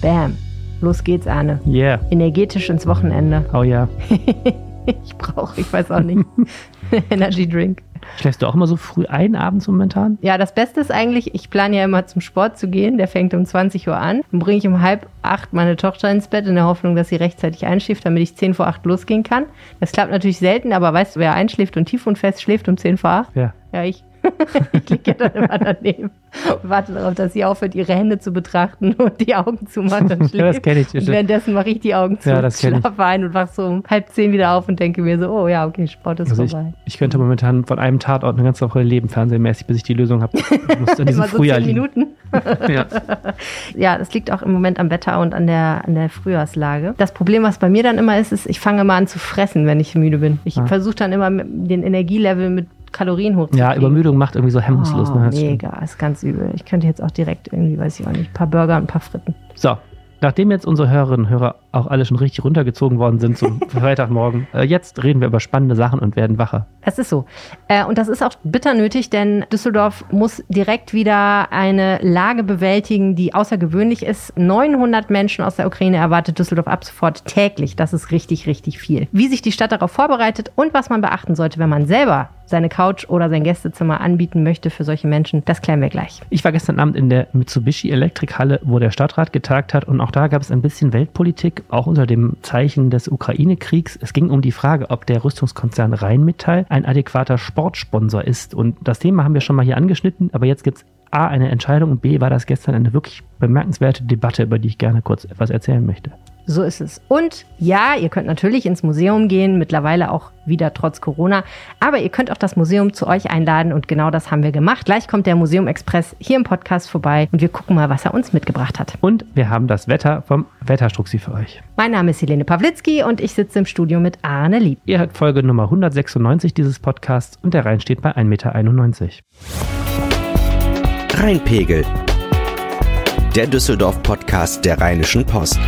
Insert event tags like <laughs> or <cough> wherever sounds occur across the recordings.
Bam. Los geht's, Arne. Yeah. Energetisch ins Wochenende. Oh ja. <laughs> ich brauche, ich weiß auch nicht, <laughs> Energy Drink. Schläfst du auch immer so früh ein abends momentan? Ja, das Beste ist eigentlich, ich plane ja immer zum Sport zu gehen. Der fängt um 20 Uhr an. Dann bringe ich um halb acht meine Tochter ins Bett in der Hoffnung, dass sie rechtzeitig einschläft, damit ich 10 vor acht losgehen kann. Das klappt natürlich selten, aber weißt du, wer einschläft und tief und fest schläft um 10 vor acht? Ja. Ja, ich. ich liege ja dann immer daneben und warte darauf, dass sie aufhört, ihre Hände zu betrachten und die Augen zu machen. <laughs> Ja, das kenn ich. Und währenddessen mache ich die Augen zu, Ja, das ich. schlafe ein und wach so um halb zehn wieder auf und denke mir so, oh ja, okay, Sport ist Also ich, vorbei. ich könnte momentan von einem Tatort eine ganze Woche leben, fernsehmäßig, bis ich die Lösung habe. Ich muss an <laughs> diesem so Frühjahr zehn liegen. Minuten. Ja. <laughs> Ja, das liegt auch im Moment am Wetter und an der, an der Frühjahrslage. Das Problem, was bei mir dann immer ist, ist, ich fange immer an zu fressen, wenn ich müde bin. Ich Ah. versuche dann immer den Energielevel mit Kalorien hochzukriegen. ja, Übermüdung macht irgendwie so hemmungslos. Oh, ne? Das stimmt. mega, ist ganz übel. Ich könnte jetzt auch direkt irgendwie, weiß ich auch nicht, ein paar Burger und ein paar Fritten. So, nachdem jetzt unsere Hörerinnen und Hörer auch alle schon richtig runtergezogen worden sind zum <laughs> Freitagmorgen, äh, jetzt reden wir über spannende Sachen und werden wacher. Es ist so. Äh, und das ist auch bitter nötig, denn Düsseldorf muss direkt wieder eine Lage bewältigen, die außergewöhnlich ist. 900 Menschen aus der Ukraine erwartet Düsseldorf ab sofort täglich. Das ist richtig, richtig viel. Wie sich die Stadt darauf vorbereitet und was man beachten sollte, wenn man selber seine Couch oder sein Gästezimmer anbieten möchte für solche Menschen, das klären wir gleich. Ich war gestern Abend in der Mitsubishi Elektrikhalle, wo der Stadtrat getagt hat und auch da gab es ein bisschen Weltpolitik, auch unter dem Zeichen des Ukraine-Kriegs. Es ging um die Frage, ob der Rüstungskonzern Rheinmetall ein adäquater Sportsponsor ist. Und das Thema haben wir schon mal hier angeschnitten, aber jetzt gibt es A, eine Entscheidung und B, war das gestern eine wirklich bemerkenswerte Debatte, über die ich gerne kurz etwas erzählen möchte. So ist es. Und ja, ihr könnt natürlich ins Museum gehen, mittlerweile auch wieder trotz Corona. Aber ihr könnt auch das Museum zu euch einladen und genau das haben wir gemacht. Gleich kommt der Museum Express hier im Podcast vorbei und wir gucken mal, was er uns mitgebracht hat. Und wir haben das Wetter vom Wetterstruxi für euch. Mein Name ist Helene Pawlitzki und ich sitze im Studio mit Arne Lieb. Ihr hört Folge Nummer 196 dieses Podcasts und der Rhein steht bei 1,91 Meter. Rheinpegel. Der Düsseldorf-Podcast der Rheinischen Post.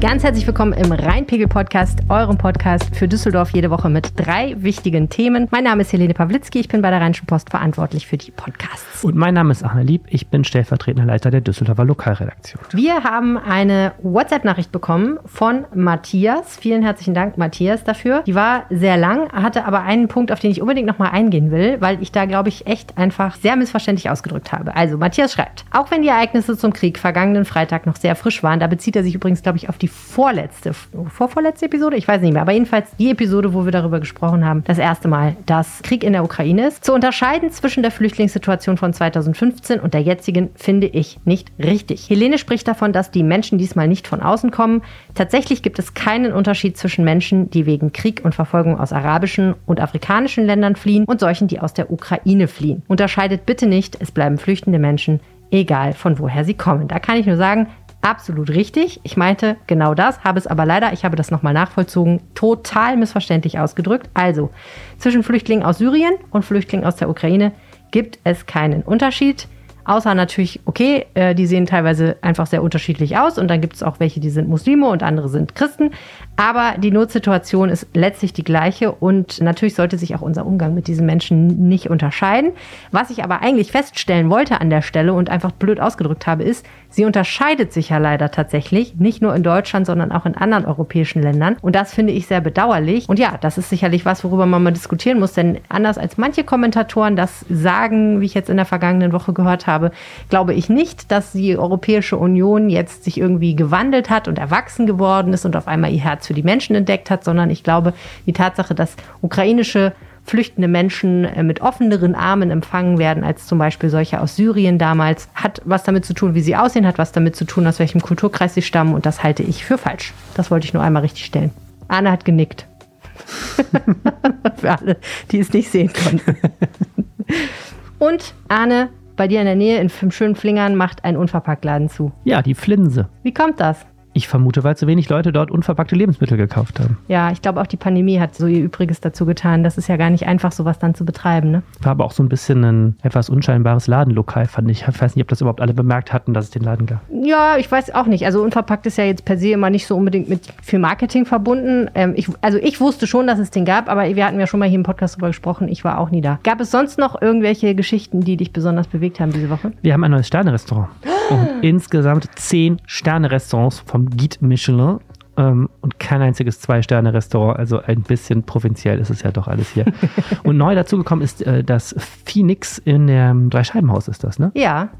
Ganz herzlich willkommen im Rheinpegel-Podcast, eurem Podcast für Düsseldorf jede Woche mit drei wichtigen Themen. Mein Name ist Helene Pawlitzki, ich bin bei der Rheinischen Post verantwortlich für die Podcasts. Und mein Name ist Arne Lieb, ich bin stellvertretender Leiter der Düsseldorfer Lokalredaktion. Wir haben eine WhatsApp-Nachricht bekommen von Matthias. Vielen herzlichen Dank, Matthias, dafür. Die war sehr lang, hatte aber einen Punkt, auf den ich unbedingt nochmal eingehen will, weil ich da, glaube ich, echt einfach sehr missverständlich ausgedrückt habe. Also, Matthias schreibt, auch wenn die Ereignisse zum Krieg vergangenen Freitag noch sehr frisch waren, da bezieht er sich übrigens, glaube ich, auf die vorletzte, vorvorletzte Episode, ich weiß nicht mehr, aber jedenfalls die Episode, wo wir darüber gesprochen haben, das erste Mal, dass Krieg in der Ukraine ist. Zu unterscheiden zwischen der Flüchtlingssituation von 2015 und der jetzigen finde ich nicht richtig. Helene spricht davon, dass die Menschen diesmal nicht von außen kommen. Tatsächlich gibt es keinen Unterschied zwischen Menschen, die wegen Krieg und Verfolgung aus arabischen und afrikanischen Ländern fliehen und solchen, die aus der Ukraine fliehen. Unterscheidet bitte nicht, es bleiben flüchtende Menschen, egal von woher sie kommen. Da kann ich nur sagen, absolut richtig. Ich meinte genau das, habe es aber leider, ich habe das nochmal nachvollzogen, total missverständlich ausgedrückt. Also, zwischen Flüchtlingen aus Syrien und Flüchtlingen aus der Ukraine gibt es keinen Unterschied. Außer natürlich, okay, äh, die sehen teilweise einfach sehr unterschiedlich aus und dann gibt es auch welche, die sind Muslime und andere sind Christen. Aber die Notsituation ist letztlich die gleiche und natürlich sollte sich auch unser Umgang mit diesen Menschen nicht unterscheiden. Was ich aber eigentlich feststellen wollte an der Stelle und einfach blöd ausgedrückt habe, ist, sie unterscheidet sich ja leider tatsächlich, nicht nur in Deutschland, sondern auch in anderen europäischen Ländern. Und das finde ich sehr bedauerlich. Und ja, das ist sicherlich was, worüber man mal diskutieren muss, denn anders als manche Kommentatoren das sagen, wie ich jetzt in der vergangenen Woche gehört habe, glaube ich nicht, dass die Europäische Union jetzt sich irgendwie gewandelt hat und erwachsen geworden ist und auf einmal ihr Herz für die Menschen entdeckt hat, sondern ich glaube, die Tatsache, dass ukrainische flüchtende Menschen äh, mit offeneren Armen empfangen werden als zum Beispiel solche aus Syrien damals, hat was damit zu tun, wie sie aussehen, hat was damit zu tun, aus welchem Kulturkreis sie stammen und das halte ich für falsch. Das wollte ich nur einmal richtig stellen. Anne hat genickt. <laughs> für alle, die es nicht sehen konnten. und Arne, bei dir in der Nähe in, im schönen Flingern macht ein Unverpacktladen zu. Ja, die Flinse. Wie kommt das? Ich vermute, weil zu wenig Leute dort unverpackte Lebensmittel gekauft haben. Ja, ich glaube auch die Pandemie hat so ihr Übriges dazu getan. Das ist ja gar nicht einfach, sowas dann zu betreiben. Ne? War aber auch so ein bisschen ein etwas unscheinbares Ladenlokal, fand ich. Ich weiß nicht, ob das überhaupt alle bemerkt hatten, dass es den Laden gab. Ja, ich weiß auch nicht. Also unverpackt ist ja jetzt per se immer nicht so unbedingt mit viel Marketing verbunden. Ähm, ich, also ich wusste schon, dass es den gab, aber wir hatten ja schon mal hier im Podcast drüber gesprochen. Ich war auch nie da. Gab es sonst noch irgendwelche Geschichten, die dich besonders bewegt haben diese Woche? Wir haben ein neues Sterne-Restaurant. <gasps> Und insgesamt zehn Sterne-Restaurants vom Guide Michelin ähm, und kein einziges Zwei-Sterne-Restaurant. Also ein bisschen provinziell ist es ja doch alles hier. <laughs> und neu dazugekommen ist äh, das Phoenix in dem Dreischeibenhaus, ist das, ne? Ja,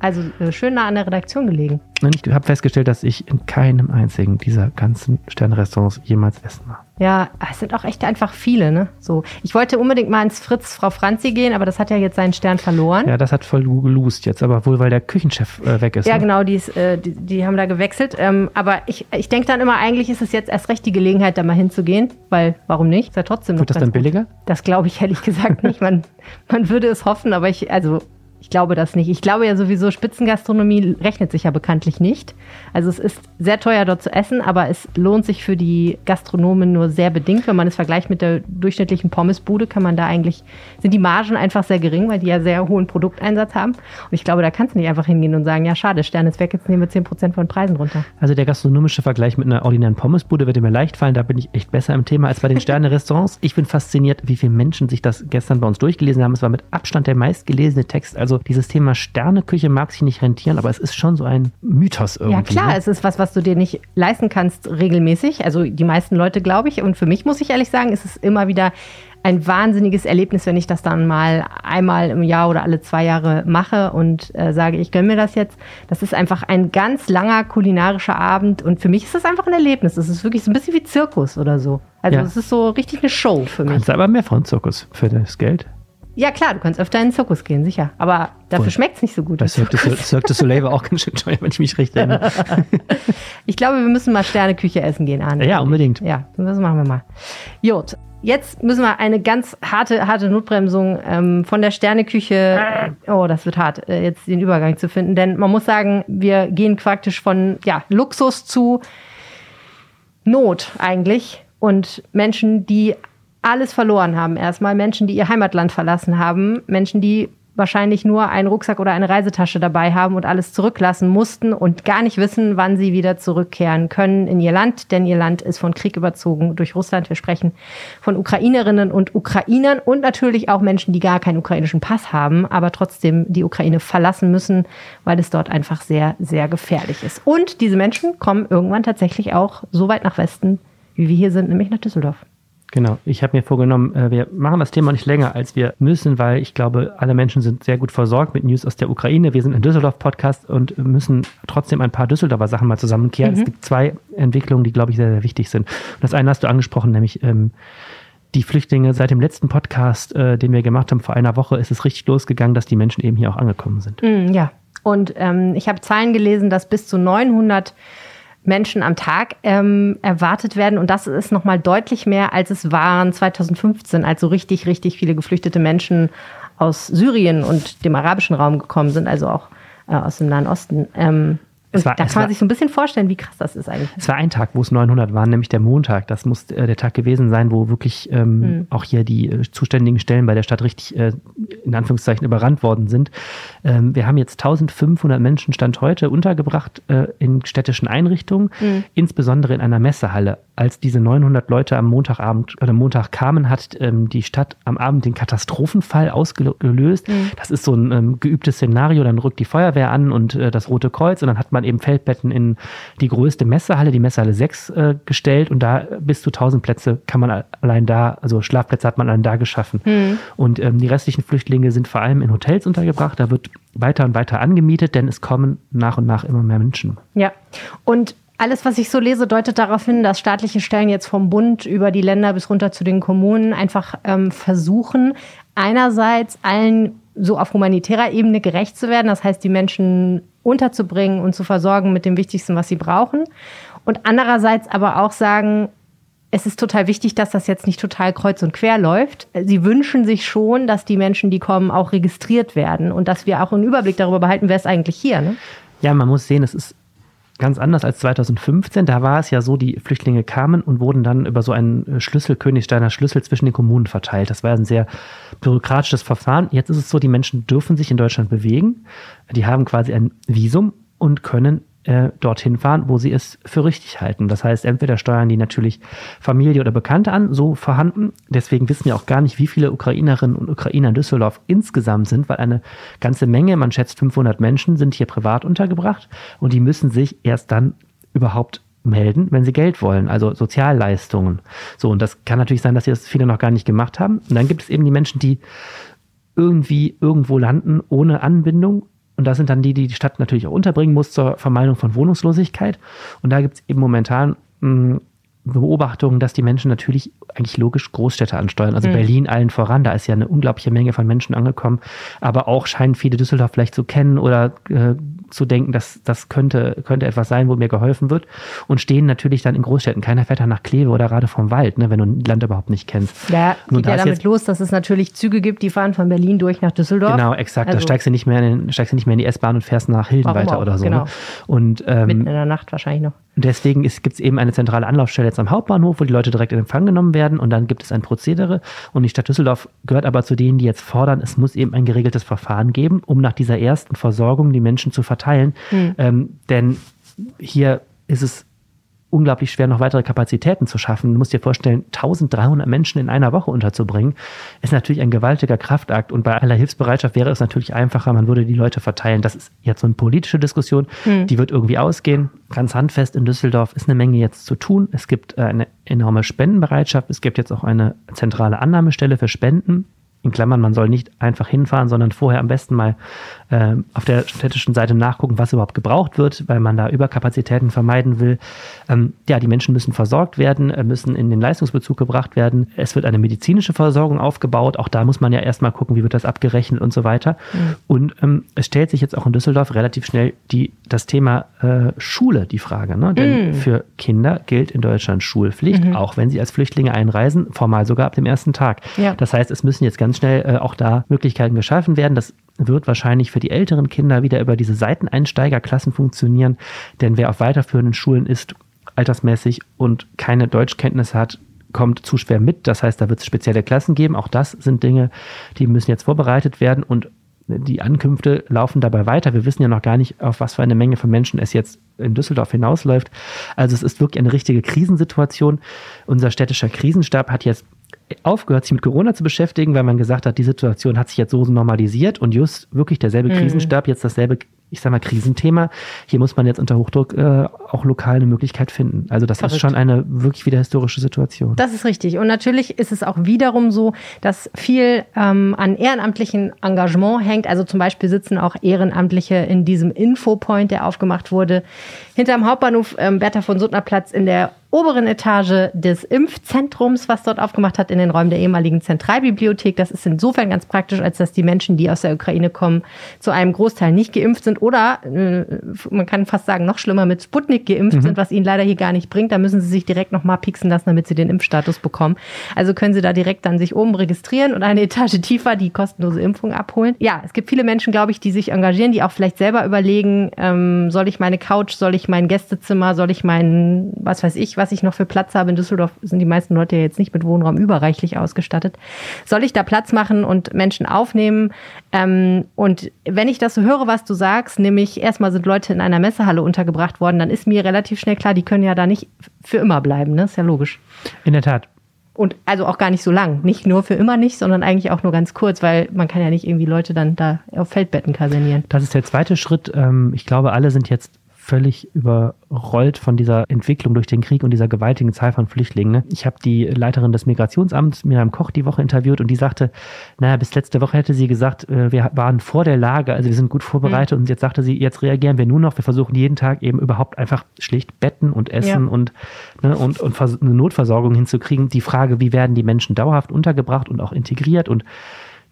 also äh, schön nah an der Redaktion gelegen. Und ich habe festgestellt, dass ich in keinem einzigen dieser ganzen Sternrestaurants jemals essen war. Ja, es sind auch echt einfach viele, ne? So. Ich wollte unbedingt mal ins Fritz Frau Franzi gehen, aber das hat ja jetzt seinen Stern verloren. Ja, das hat voll geloost jetzt, aber wohl, weil der Küchenchef äh, weg ist. Ja, ne? genau, die, ist, äh, die, die, haben da gewechselt. Ähm, aber ich, ich denke dann immer, eigentlich ist es jetzt erst recht die Gelegenheit, da mal hinzugehen, weil warum nicht? Ist ja trotzdem noch Wird das dann billiger? Gut. Das glaube ich ehrlich gesagt <laughs> nicht. Man, man würde es hoffen, aber ich, also ich glaube das nicht. Ich glaube ja sowieso, Spitzengastronomie rechnet sich ja bekanntlich nicht. Also es ist sehr teuer dort zu essen, aber es lohnt sich für die Gastronomen nur sehr bedingt. Wenn man es vergleicht mit der durchschnittlichen Pommesbude, kann man da eigentlich, sind die Margen einfach sehr gering, weil die ja sehr hohen Produkteinsatz haben. Und ich glaube, da kannst du nicht einfach hingehen und sagen, ja schade, Stern ist weg, jetzt nehmen wir 10% von Preisen runter. Also der gastronomische Vergleich mit einer ordinären Pommesbude würde mir leicht fallen. Da bin ich echt besser im Thema als bei den Sterne-Restaurants. Ich bin fasziniert, wie viele Menschen sich das gestern bei uns durchgelesen haben. Es war mit Abstand der meistgelesene Text. Also dieses Thema Sterneküche mag sich nicht rentieren, aber es ist schon so ein Mythos irgendwie. Ja klar, ne? es ist was, was du dir nicht leisten kannst regelmäßig. Also die meisten Leute, glaube ich. Und für mich muss ich ehrlich sagen, ist es immer wieder ein wahnsinniges Erlebnis, wenn ich das dann mal einmal im Jahr oder alle zwei Jahre mache und äh, sage, ich gönne mir das jetzt. Das ist einfach ein ganz langer kulinarischer Abend und für mich ist das einfach ein Erlebnis. Es ist wirklich so ein bisschen wie Zirkus oder so. Also Ja. es ist so richtig eine Show für mich. Kannst du aber mehr von Zirkus für das Geld. Ja klar, du kannst öfter in den Zirkus gehen, sicher. Aber dafür schmeckt es nicht so gut. Bei Cirque du, Cirque du Soleil war auch ganz schön teuer, wenn ich mich recht erinnere. <laughs> Ich glaube, wir müssen mal Sterneküche essen gehen, Arne. Ja, unbedingt. Ja, das machen wir mal. Jut, jetzt müssen wir eine ganz harte, harte Notbremsung ähm, von der Sterneküche. Oh, das wird hart, äh, jetzt den Übergang zu finden. Denn man muss sagen, wir gehen praktisch von ja, Luxus zu Not eigentlich. Und Menschen, die alles verloren haben. Erstmal Menschen, die ihr Heimatland verlassen haben. Menschen, die wahrscheinlich nur einen Rucksack oder eine Reisetasche dabei haben und alles zurücklassen mussten und gar nicht wissen, wann sie wieder zurückkehren können in ihr Land, denn ihr Land ist von Krieg überzogen durch Russland. Wir sprechen von Ukrainerinnen und Ukrainern und natürlich auch Menschen, die gar keinen ukrainischen Pass haben, aber trotzdem die Ukraine verlassen müssen, weil es dort einfach sehr, sehr gefährlich ist. Und diese Menschen kommen irgendwann tatsächlich auch so weit nach Westen, wie wir hier sind, nämlich nach Düsseldorf. Genau, ich habe mir vorgenommen, äh, wir machen das Thema nicht länger, als wir müssen, weil ich glaube, alle Menschen sind sehr gut versorgt mit News aus der Ukraine. Wir sind ein Düsseldorf-Podcast und müssen trotzdem ein paar Düsseldorfer Sachen mal zusammenkehren. Es gibt zwei Entwicklungen, die, glaube ich, sehr, sehr wichtig sind. Das eine hast du angesprochen, nämlich ähm, die Flüchtlinge. Seit dem letzten Podcast, äh, den wir gemacht haben vor einer Woche, ist es richtig losgegangen, dass die Menschen eben hier auch angekommen sind. Mm, ja, und ähm, ich habe Zahlen gelesen, dass bis zu 900 Menschen am Tag ähm, erwartet werden. Und das ist nochmal deutlich mehr, als es waren 2015, als so richtig, richtig viele geflüchtete Menschen aus Syrien und dem arabischen Raum gekommen sind, also auch äh, aus dem Nahen Osten. Ähm, und war- da kann man war- sich so ein bisschen vorstellen, wie krass das ist eigentlich. Es war ein Tag, wo es 900 waren, nämlich der Montag. Das muss äh, der Tag gewesen sein, wo wirklich ähm, auch hier die äh, zuständigen Stellen bei der Stadt richtig äh, in Anführungszeichen überrannt worden sind. Ähm, wir haben jetzt 1500 Menschen Stand heute untergebracht äh, in städtischen Einrichtungen, insbesondere in einer Messehalle. Als diese 900 Leute am Montagabend oder Montag kamen, hat ähm, die Stadt am Abend den Katastrophenfall ausgelöst. Das ist so ein ähm, geübtes Szenario. Dann rückt die Feuerwehr an und äh, das Rote Kreuz und dann hat man eben Feldbetten in die größte Messehalle, die Messehalle 6, äh, gestellt und da bis zu 1000 Plätze kann man allein da, also Schlafplätze hat man allein da geschaffen. Und ähm, die restlichen Flüchtlinge sind vor allem in Hotels untergebracht. Da wird weiter und weiter angemietet, denn es kommen nach und nach immer mehr Menschen. Ja, und alles, was ich so lese, deutet darauf hin, dass staatliche Stellen jetzt vom Bund über die Länder bis runter zu den Kommunen einfach ähm, versuchen, einerseits allen so auf humanitärer Ebene gerecht zu werden, das heißt, die Menschen unterzubringen und zu versorgen mit dem Wichtigsten, was sie brauchen. Und andererseits aber auch sagen, es ist total wichtig, dass das jetzt nicht total kreuz und quer läuft. Sie wünschen sich schon, dass die Menschen, die kommen, auch registriert werden und dass wir auch einen Überblick darüber behalten, wer ist eigentlich hier. Ne? Ja, man muss sehen, es ist ganz anders als 2015. Da war es ja so, die Flüchtlinge kamen und wurden dann über so einen Schlüssel, Königsteiner Schlüssel zwischen den Kommunen verteilt. Das war ein sehr bürokratisches Verfahren. Jetzt ist es so, die Menschen dürfen sich in Deutschland bewegen. Die haben quasi ein Visum und können äh, dorthin fahren, wo sie es für richtig halten. Das heißt, entweder steuern die natürlich Familie oder Bekannte an, so vorhanden. Deswegen wissen wir auch gar nicht, wie viele Ukrainerinnen und Ukrainer in Düsseldorf insgesamt sind, weil eine ganze Menge, man schätzt 500 Menschen, sind hier privat untergebracht und die müssen sich erst dann überhaupt melden, wenn sie Geld wollen, also Sozialleistungen. So, und das kann natürlich sein, dass sie das viele noch gar nicht gemacht haben. Und dann gibt es eben die Menschen, die irgendwie irgendwo landen ohne Anbindung und das sind dann die, die die Stadt natürlich auch unterbringen muss zur Vermeidung von Wohnungslosigkeit. Und da gibt es eben momentan mh, hm, Beobachtungen, dass die Menschen natürlich eigentlich logisch Großstädte ansteuern. Also mhm. Berlin allen voran, da ist ja eine unglaubliche Menge von Menschen angekommen. Aber auch scheinen viele Düsseldorf vielleicht zu kennen oder äh, zu denken, dass das könnte, könnte etwas sein, wo mir geholfen wird. Und stehen natürlich dann in Großstädten. Keiner fährt da nach Kleve oder gerade vom Wald, ne, wenn du ein Land überhaupt nicht kennst. Ja, Nun, geht ja damit los, dass es natürlich Züge gibt, die fahren von Berlin durch nach Düsseldorf. Genau, exakt. Also, da steigst du nicht mehr in, steigst du nicht mehr in die S-Bahn und fährst nach Hilden weiter auch, oder so. Ne? Genau. Ne? Und, ähm, Mitten in der Nacht wahrscheinlich noch. Deswegen gibt es eben eine zentrale Anlaufstelle jetzt am Hauptbahnhof, wo die Leute direkt in Empfang genommen werden. Und dann gibt es ein Prozedere. Und die Stadt Düsseldorf gehört aber zu denen, die jetzt fordern, es muss eben ein geregeltes Verfahren geben, um nach dieser ersten Versorgung die Menschen zu verteilen. Hm. Ähm, denn hier ist es unglaublich schwer, noch weitere Kapazitäten zu schaffen. Du musst dir vorstellen, 1300 Menschen in einer Woche unterzubringen, ist natürlich ein gewaltiger Kraftakt. Und bei aller Hilfsbereitschaft wäre es natürlich einfacher, man würde die Leute verteilen. Das ist jetzt so eine politische Diskussion, hm. die wird irgendwie ausgehen. Ganz handfest in Düsseldorf ist eine Menge jetzt zu tun. Es gibt äh, eine enorme Spendenbereitschaft. Es gibt jetzt auch eine zentrale Annahmestelle für Spenden in Klammern, man soll nicht einfach hinfahren, sondern vorher am besten mal äh, auf der städtischen Seite nachgucken, was überhaupt gebraucht wird, weil man da Überkapazitäten vermeiden will. Ähm, ja, die Menschen müssen versorgt werden, äh, müssen in den Leistungsbezug gebracht werden. Es wird eine medizinische Versorgung aufgebaut. Auch da muss man ja erstmal gucken, wie wird das abgerechnet und so weiter. Mhm. Und ähm, es stellt sich jetzt auch in Düsseldorf relativ schnell die, das Thema äh, Schule, die Frage. Ne? Denn mhm. für Kinder gilt in Deutschland Schulpflicht, mhm. auch wenn sie als Flüchtlinge einreisen, formal sogar ab dem ersten Tag. Ja. Das heißt, es müssen jetzt ganz ganz schnell äh, auch da Möglichkeiten geschaffen werden. Das wird wahrscheinlich für die älteren Kinder wieder über diese Seiteneinsteigerklassen funktionieren. Denn wer auf weiterführenden Schulen ist, altersmäßig und keine Deutschkenntnis hat, kommt zu schwer mit. Das heißt, da wird es spezielle Klassen geben. Auch das sind Dinge, die müssen jetzt vorbereitet werden und die Ankünfte laufen dabei weiter. Wir wissen ja noch gar nicht, auf was für eine Menge von Menschen es jetzt in Düsseldorf hinausläuft. Also es ist wirklich eine richtige Krisensituation. Unser städtischer Krisenstab hat jetzt aufgehört, sich mit Corona zu beschäftigen, weil man gesagt hat, die Situation hat sich jetzt so normalisiert und just wirklich derselbe mhm. Krisenstab jetzt dasselbe ich sag mal, Krisenthema. Hier muss man jetzt unter Hochdruck äh, auch lokal eine Möglichkeit finden. Also das Verrückt. ist schon eine wirklich wieder historische Situation. Das ist richtig. Und natürlich ist es auch wiederum so, dass viel ähm, an ehrenamtlichen Engagement hängt. Also zum Beispiel sitzen auch Ehrenamtliche in diesem Infopoint, der aufgemacht wurde, hinterm Hauptbahnhof ähm, Bertha von Suttner Platz in der oberen Etage des Impfzentrums, was dort aufgemacht hat, in den Räumen der ehemaligen Zentralbibliothek. Das ist insofern ganz praktisch, als dass die Menschen, die aus der Ukraine kommen, zu einem Großteil nicht geimpft sind oder, äh, man kann fast sagen, noch schlimmer mit Sputnik geimpft mhm. sind, was ihnen leider hier gar nicht bringt. Da müssen sie sich direkt nochmal pieksen lassen, damit sie den Impfstatus bekommen. Also können sie da direkt dann sich oben registrieren und eine Etage tiefer die kostenlose Impfung abholen. Ja, es gibt viele Menschen, glaube ich, die sich engagieren, die auch vielleicht selber überlegen, ähm, soll ich meine Couch, soll ich mein Gästezimmer, soll ich meinen, was weiß ich, was ich noch für Platz habe. In Düsseldorf sind die meisten Leute ja jetzt nicht mit Wohnraum überreichlich ausgestattet. Soll ich da Platz machen und Menschen aufnehmen? Ähm, und wenn ich das so höre, was du sagst, nämlich erstmal sind Leute in einer Messehalle untergebracht worden, dann ist mir relativ schnell klar, die können ja da nicht für immer bleiben. Ne? Ist ja logisch. In der Tat. Und also auch gar nicht so lang. Nicht nur für immer nicht, sondern eigentlich auch nur ganz kurz, weil man kann ja nicht irgendwie Leute dann da auf Feldbetten kasernieren. Das ist der zweite Schritt. Ähm, ich glaube, alle sind jetzt völlig überrollt von dieser Entwicklung durch den Krieg und dieser gewaltigen Zahl von Flüchtlingen. Ich habe die Leiterin des Migrationsamts, Miriam Koch, die Woche interviewt und die sagte, naja, bis letzte Woche hätte sie gesagt, äh, wir waren vor der Lage, also wir sind gut vorbereitet mhm. und jetzt sagte sie, jetzt reagieren wir nur noch, wir versuchen jeden Tag eben überhaupt einfach schlicht Betten und Essen ja. und, ne, und, und eine Notversorgung hinzukriegen. Die Frage, wie werden die Menschen dauerhaft untergebracht und auch integriert und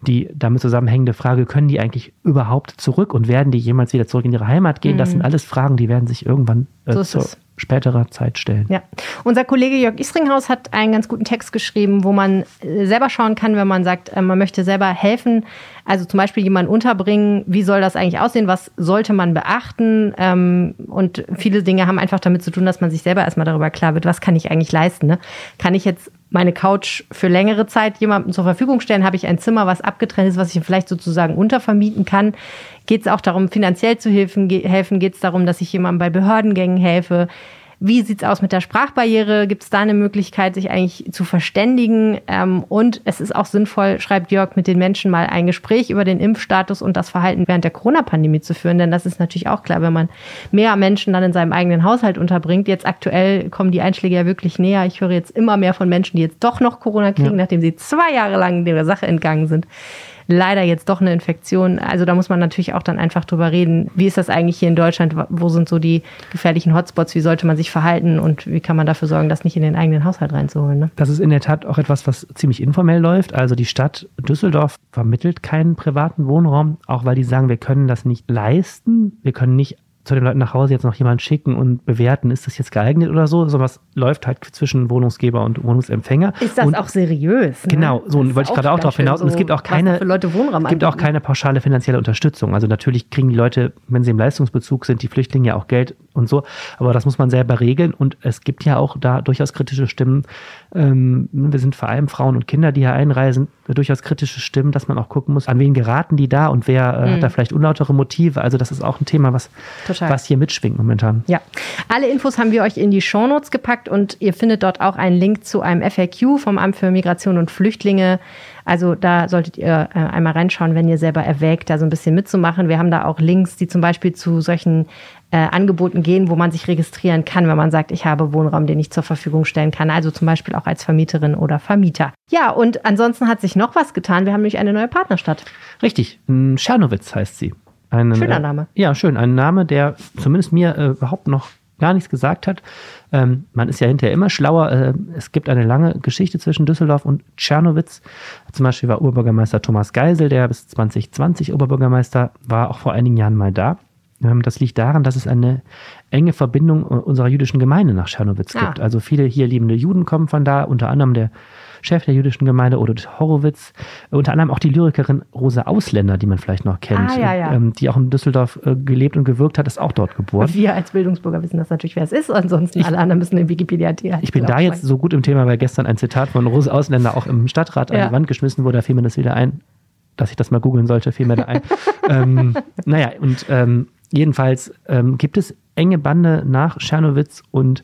die damit zusammenhängende Frage, können die eigentlich überhaupt zurück und werden die jemals wieder zurück in ihre Heimat gehen? Mhm. Das sind alles Fragen, die werden sich irgendwann äh, so zur späterer Zeit stellen. Ja. Unser Kollege Jörg Isringhaus hat einen ganz guten Text geschrieben, wo man äh, selber schauen kann, wenn man sagt, äh, man möchte selber helfen. Also zum Beispiel jemanden unterbringen, wie soll das eigentlich aussehen, was sollte man beachten? Ähm, und viele Dinge haben einfach damit zu tun, dass man sich selber erstmal darüber klar wird, was kann ich eigentlich leisten. Ne? Kann ich jetzt meine Couch für längere Zeit jemandem zur Verfügung stellen? Habe ich ein Zimmer, was abgetrennt ist, was ich vielleicht sozusagen untervermieten kann? Geht es auch darum, finanziell zu helfen? Geht es darum, dass ich jemandem bei Behördengängen helfe? Wie sieht es aus mit der Sprachbarriere? Gibt es da eine Möglichkeit, sich eigentlich zu verständigen? Ähm, und es ist auch sinnvoll, schreibt Jörg, mit den Menschen mal ein Gespräch über den Impfstatus und das Verhalten während der Corona-Pandemie zu führen. Denn das ist natürlich auch klar, wenn man mehr Menschen dann in seinem eigenen Haushalt unterbringt. Jetzt aktuell kommen die Einschläge ja wirklich näher. Ich höre jetzt immer mehr von Menschen, die jetzt doch noch Corona kriegen, ja. nachdem sie zwei Jahre lang der Sache entgangen sind leider jetzt doch eine Infektion. Also da muss man natürlich auch dann einfach drüber reden, wie ist das eigentlich hier in Deutschland, wo sind so die gefährlichen Hotspots, wie sollte man sich verhalten und wie kann man dafür sorgen, das nicht in den eigenen Haushalt reinzuholen. Ne? Das ist in der Tat auch etwas, was ziemlich informell läuft. Also die Stadt Düsseldorf vermittelt keinen privaten Wohnraum, auch weil die sagen, wir können das nicht leisten, wir können nicht zu den Leuten nach Hause jetzt noch jemanden schicken und bewerten, ist das jetzt geeignet oder so. Sowas läuft halt zwischen Wohnungsgeber und Wohnungsempfänger. Ist das und auch seriös? Ne? Genau, so und wollte ich gerade auch darauf hinaus. So, und es gibt auch keine, gibt auch keine pauschale finanzielle Unterstützung. Also natürlich kriegen die Leute, wenn sie im Leistungsbezug sind, die Flüchtlinge ja auch Geld und so. Aber das muss man selber regeln. Und es gibt ja auch da durchaus kritische Stimmen. Ähm, wir sind vor allem Frauen und Kinder, die hier einreisen, durchaus kritische Stimmen, dass man auch gucken muss, an wen geraten die da und wer äh, mhm. hat da vielleicht unlautere Motive. Also das ist auch ein Thema, was Total. was hier mitschwingt momentan. Ja, alle Infos haben wir euch in die Shownotes gepackt und ihr findet dort auch einen Link zu einem FAQ vom Amt für Migration und Flüchtlinge. Also da solltet ihr äh, einmal reinschauen, wenn ihr selber erwägt, da so ein bisschen mitzumachen. Wir haben da auch Links, die zum Beispiel zu solchen äh, Angeboten gehen, wo man sich registrieren kann, wenn man sagt, ich habe Wohnraum, den ich zur Verfügung stellen kann. Also zum Beispiel auch als Vermieterin oder Vermieter. Ja, und ansonsten hat sich noch was getan. Wir haben nämlich eine neue Partnerstadt. Richtig, Schernowitz heißt sie. Einen, Schöner äh, Name. Äh, ja, schön. Ein Name, der zumindest mir äh, überhaupt noch gar nichts gesagt hat. Ähm, man ist ja hinterher immer schlauer. Äh, es gibt eine lange Geschichte zwischen Düsseldorf und Tschernowitz. Zum Beispiel war Oberbürgermeister Thomas Geisel, der bis 2020 Oberbürgermeister war, auch vor einigen Jahren mal da. Ähm, das liegt daran, dass es eine enge Verbindung äh, unserer jüdischen Gemeinde nach Tschernowitz ah. gibt. Also viele hier lebende Juden kommen von da, unter anderem der Chef der jüdischen Gemeinde, Odo Horowitz, unter anderem auch die Lyrikerin Rosa Ausländer, die man vielleicht noch kennt, ah, ja, ja. Ähm, die auch in Düsseldorf äh, gelebt und gewirkt hat, ist auch dort geboren. Wir als Bildungsbürger wissen das natürlich, wer es ist, ansonsten ich, alle anderen müssen in Wikipedia Ich bin da jetzt so gut im Thema, weil gestern ein Zitat von Rosa Ausländer auch im Stadtrat ja. an die Wand geschmissen wurde, da fiel mir das wieder ein, dass ich das mal googeln sollte, fiel mir da ein. <laughs> ähm, naja, und ähm, jedenfalls ähm, gibt es enge Bande nach Tschernowitz und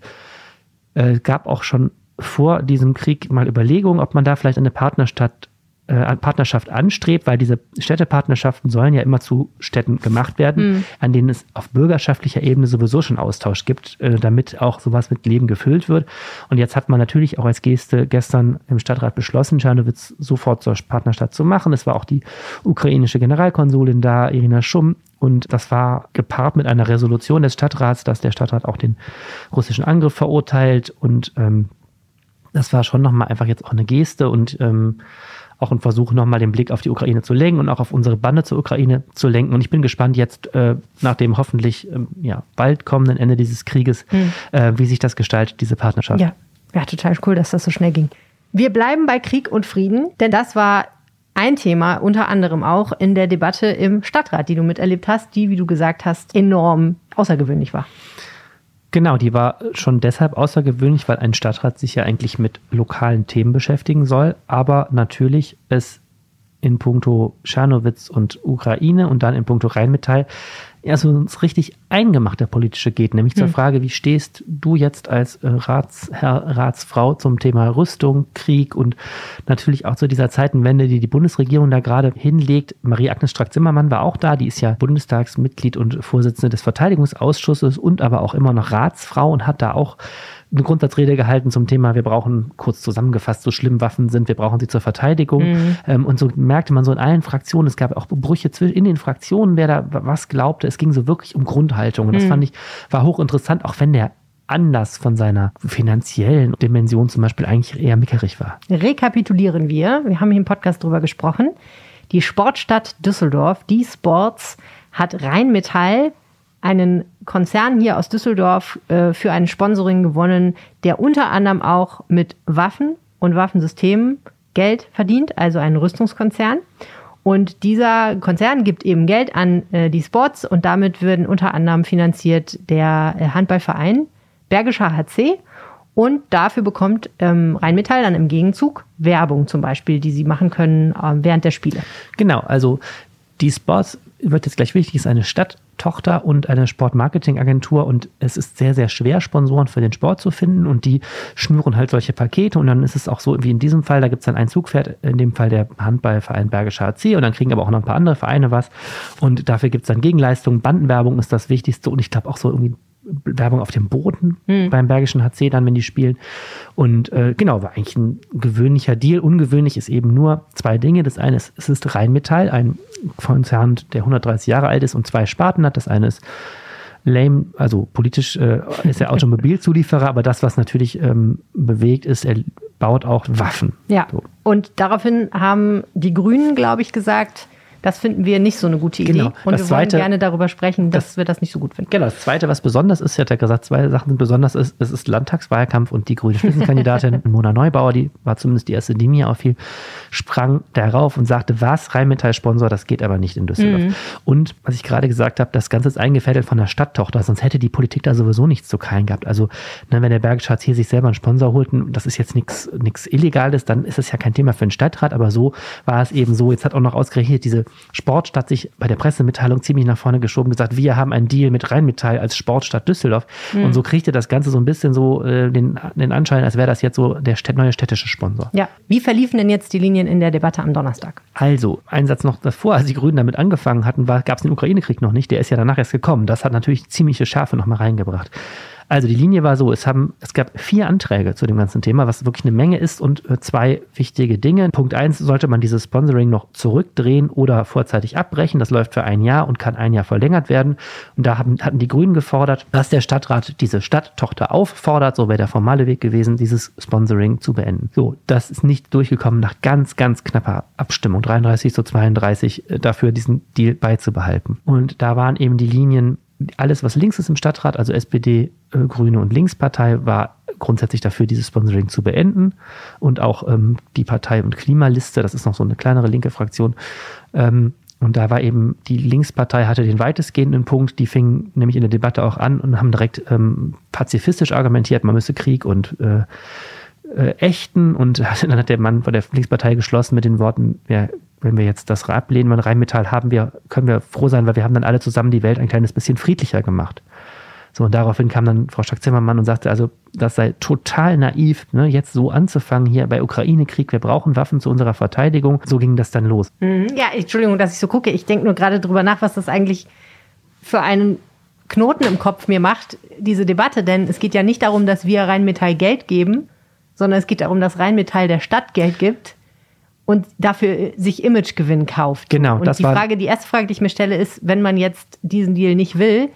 äh, gab auch schon vor diesem Krieg mal Überlegungen, ob man da vielleicht eine Partnerstadt äh, Partnerschaft anstrebt, weil diese Städtepartnerschaften sollen ja immer zu Städten gemacht werden, mhm. an denen es auf bürgerschaftlicher Ebene sowieso schon Austausch gibt, äh, damit auch sowas mit Leben gefüllt wird. Und jetzt hat man natürlich auch als Geste gestern im Stadtrat beschlossen, Czernowitz sofort zur Partnerstadt zu machen. Es war auch die ukrainische Generalkonsulin da, Irina Schumm. Und das war gepaart mit einer Resolution des Stadtrats, dass der Stadtrat auch den russischen Angriff verurteilt und ähm, das war schon nochmal einfach jetzt auch eine Geste und ähm, auch ein Versuch, nochmal den Blick auf die Ukraine zu lenken und auch auf unsere Bande zur Ukraine zu lenken. Und ich bin gespannt jetzt äh, nach dem hoffentlich ähm, ja, bald kommenden Ende dieses Krieges, hm. äh, wie sich das gestaltet, diese Partnerschaft. Ja. ja, total cool, dass das so schnell ging. Wir bleiben bei Krieg und Frieden, denn das war ein Thema, unter anderem auch in der Debatte im Stadtrat, die du miterlebt hast, die, wie du gesagt hast, enorm außergewöhnlich war. Genau, die war schon deshalb außergewöhnlich, weil ein Stadtrat sich ja eigentlich mit lokalen Themen beschäftigen soll, aber natürlich es in puncto Tschernowitz und Ukraine und dann in puncto Rheinmetall ja so ins richtig eingemachte politische geht, nämlich hm. zur Frage, wie stehst du jetzt als äh, Ratsherr, Ratsfrau zum Thema Rüstung, Krieg und natürlich auch zu dieser Zeitenwende, die die Bundesregierung da gerade hinlegt. Marie-Agnes Strack-Zimmermann war auch da, die ist ja Bundestagsmitglied und Vorsitzende des Verteidigungsausschusses und aber auch immer noch Ratsfrau und hat da auch eine Grundsatzrede gehalten zum Thema, wir brauchen, kurz zusammengefasst, so schlimm Waffen sind, wir brauchen sie zur Verteidigung. Mhm. Ähm, und so merkte man so in allen Fraktionen, es gab auch Brüche in den Fraktionen, wer da was glaubte. Es ging so wirklich um Grundhaltung. Und das mhm. fand ich, war hochinteressant, auch wenn der Anlass von seiner finanziellen Dimension zum Beispiel eigentlich eher mickerig war. Rekapitulieren wir. Wir haben hier im Podcast drüber gesprochen. Die Sportstadt Düsseldorf, die Sports, hat Rheinmetall, einen Konzern hier aus Düsseldorf, äh, für ein Sponsoring gewonnen, der unter anderem auch mit Waffen und Waffensystemen Geld verdient, also ein Rüstungskonzern. Und dieser Konzern gibt eben Geld an äh, die Sports und damit werden unter anderem finanziert der äh, Handballverein Bergischer HC. Und dafür bekommt ähm, Rheinmetall dann im Gegenzug Werbung zum Beispiel, die sie machen können äh, während der Spiele. Genau, also die Sports wird jetzt gleich wichtig, ist eine Stadttochter und eine Sportmarketingagentur und es ist sehr, sehr schwer, Sponsoren für den Sport zu finden und die schnüren halt solche Pakete und dann ist es auch so wie in diesem Fall, da gibt es dann ein Zugpferd, in dem Fall der Handballverein Bergischer HC und dann kriegen aber auch noch ein paar andere Vereine was und dafür gibt es dann Gegenleistungen, Bandenwerbung ist das Wichtigste und ich glaube auch so irgendwie Werbung auf dem Boden mhm. beim Bergischen HC dann, wenn die spielen. Und äh, genau, war eigentlich ein gewöhnlicher Deal. Ungewöhnlich ist eben nur zwei Dinge. Das eine ist, es ist Rheinmetall, ein Konzern, der 130 Jahre alt ist und zwei Sparten hat. Das eine ist lame, also politisch äh, ist er Automobilzulieferer, aber das, was natürlich ähm, bewegt, ist, er baut auch Waffen. Ja. So. Und daraufhin haben die Grünen, glaube ich, gesagt, das finden wir nicht so eine gute Idee. Genau. Und das wir wollen zweite, gerne darüber sprechen, dass das, wir das nicht so gut finden. Genau. Das Zweite, was besonders ist, hat ja gesagt, zwei Sachen sind besonders, ist, es ist Landtagswahlkampf und die grüne Spitzenkandidatin <laughs> Mona Neubauer, die war zumindest die erste, die mir auffiel, sprang darauf und sagte, was, Rheinmetall-Sponsor, das geht aber nicht in Düsseldorf. Mhm. Und was ich gerade gesagt habe, das Ganze ist eingefädelt von der Stadttochter, sonst hätte die Politik da sowieso nichts zu keilen gehabt. Also, ne, wenn der Bergschatz hier sich selber einen Sponsor holt, das ist jetzt nichts Illegales, dann ist es ja kein Thema für den Stadtrat, aber so war es eben so. Jetzt hat auch noch ausgerechnet diese Sportstadt sich bei der Pressemitteilung ziemlich nach vorne geschoben, gesagt, wir haben einen Deal mit Rheinmetall als Sportstadt Düsseldorf. Mhm. Und so kriegte das Ganze so ein bisschen so äh, den, den Anschein, als wäre das jetzt so der neue städtische Sponsor. Ja. Wie verliefen denn jetzt die Linien in der Debatte am Donnerstag? Also, ein Satz noch davor, als die Grünen damit angefangen hatten, gab es den Ukraine-Krieg noch nicht. Der ist ja danach erst gekommen. Das hat natürlich ziemliche Schärfe nochmal reingebracht. Also die Linie war so, es, haben, es gab vier Anträge zu dem ganzen Thema, was wirklich eine Menge ist und äh, zwei wichtige Dinge. Punkt eins, sollte man dieses Sponsoring noch zurückdrehen oder vorzeitig abbrechen. Das läuft für ein Jahr und kann ein Jahr verlängert werden. Und da haben, hatten die Grünen gefordert, dass der Stadtrat diese Stadttochter auffordert, so wäre der formale Weg gewesen, dieses Sponsoring zu beenden. So, das ist nicht durchgekommen nach ganz, ganz knapper Abstimmung, 33 zu 32, äh, dafür diesen Deal beizubehalten. Und da waren eben die Linien alles, was links ist im Stadtrat, also SPD, äh, Grüne und Linkspartei, war grundsätzlich dafür, dieses Sponsoring zu beenden. Und auch ähm, die Partei- und Klimaliste, das ist noch so eine kleinere linke Fraktion. Ähm, und da war eben, die Linkspartei hatte den weitestgehenden Punkt, die fing nämlich in der Debatte auch an und haben direkt ähm, pazifistisch argumentiert, man müsse Krieg und äh, äh, ächten. Und <laughs> dann hat der Mann von der Linkspartei geschlossen mit den Worten, ja, wenn wir jetzt das ablehnen, wenn Rheinmetall haben wir, können wir froh sein, weil wir haben dann alle zusammen die Welt ein kleines bisschen friedlicher gemacht. So, und daraufhin kam dann Frau Stark-Zimmermann und sagte, also, das sei total naiv, ne, jetzt so anzufangen hier bei Ukraine-Krieg, wir brauchen Waffen zu unserer Verteidigung. So ging das dann los. Mhm. Ja, Entschuldigung, dass ich so gucke. Ich denke nur gerade drüber nach, was das eigentlich für einen Knoten im Kopf mir macht, diese Debatte. Denn es geht ja nicht darum, dass wir Rheinmetall Geld geben, sondern es geht darum, dass Rheinmetall der Stadt Geld gibt und dafür sich Imagegewinn kauft. Genau. Und die Frage, die erste Frage, die ich mir stelle, ist, wenn man jetzt diesen Deal nicht will,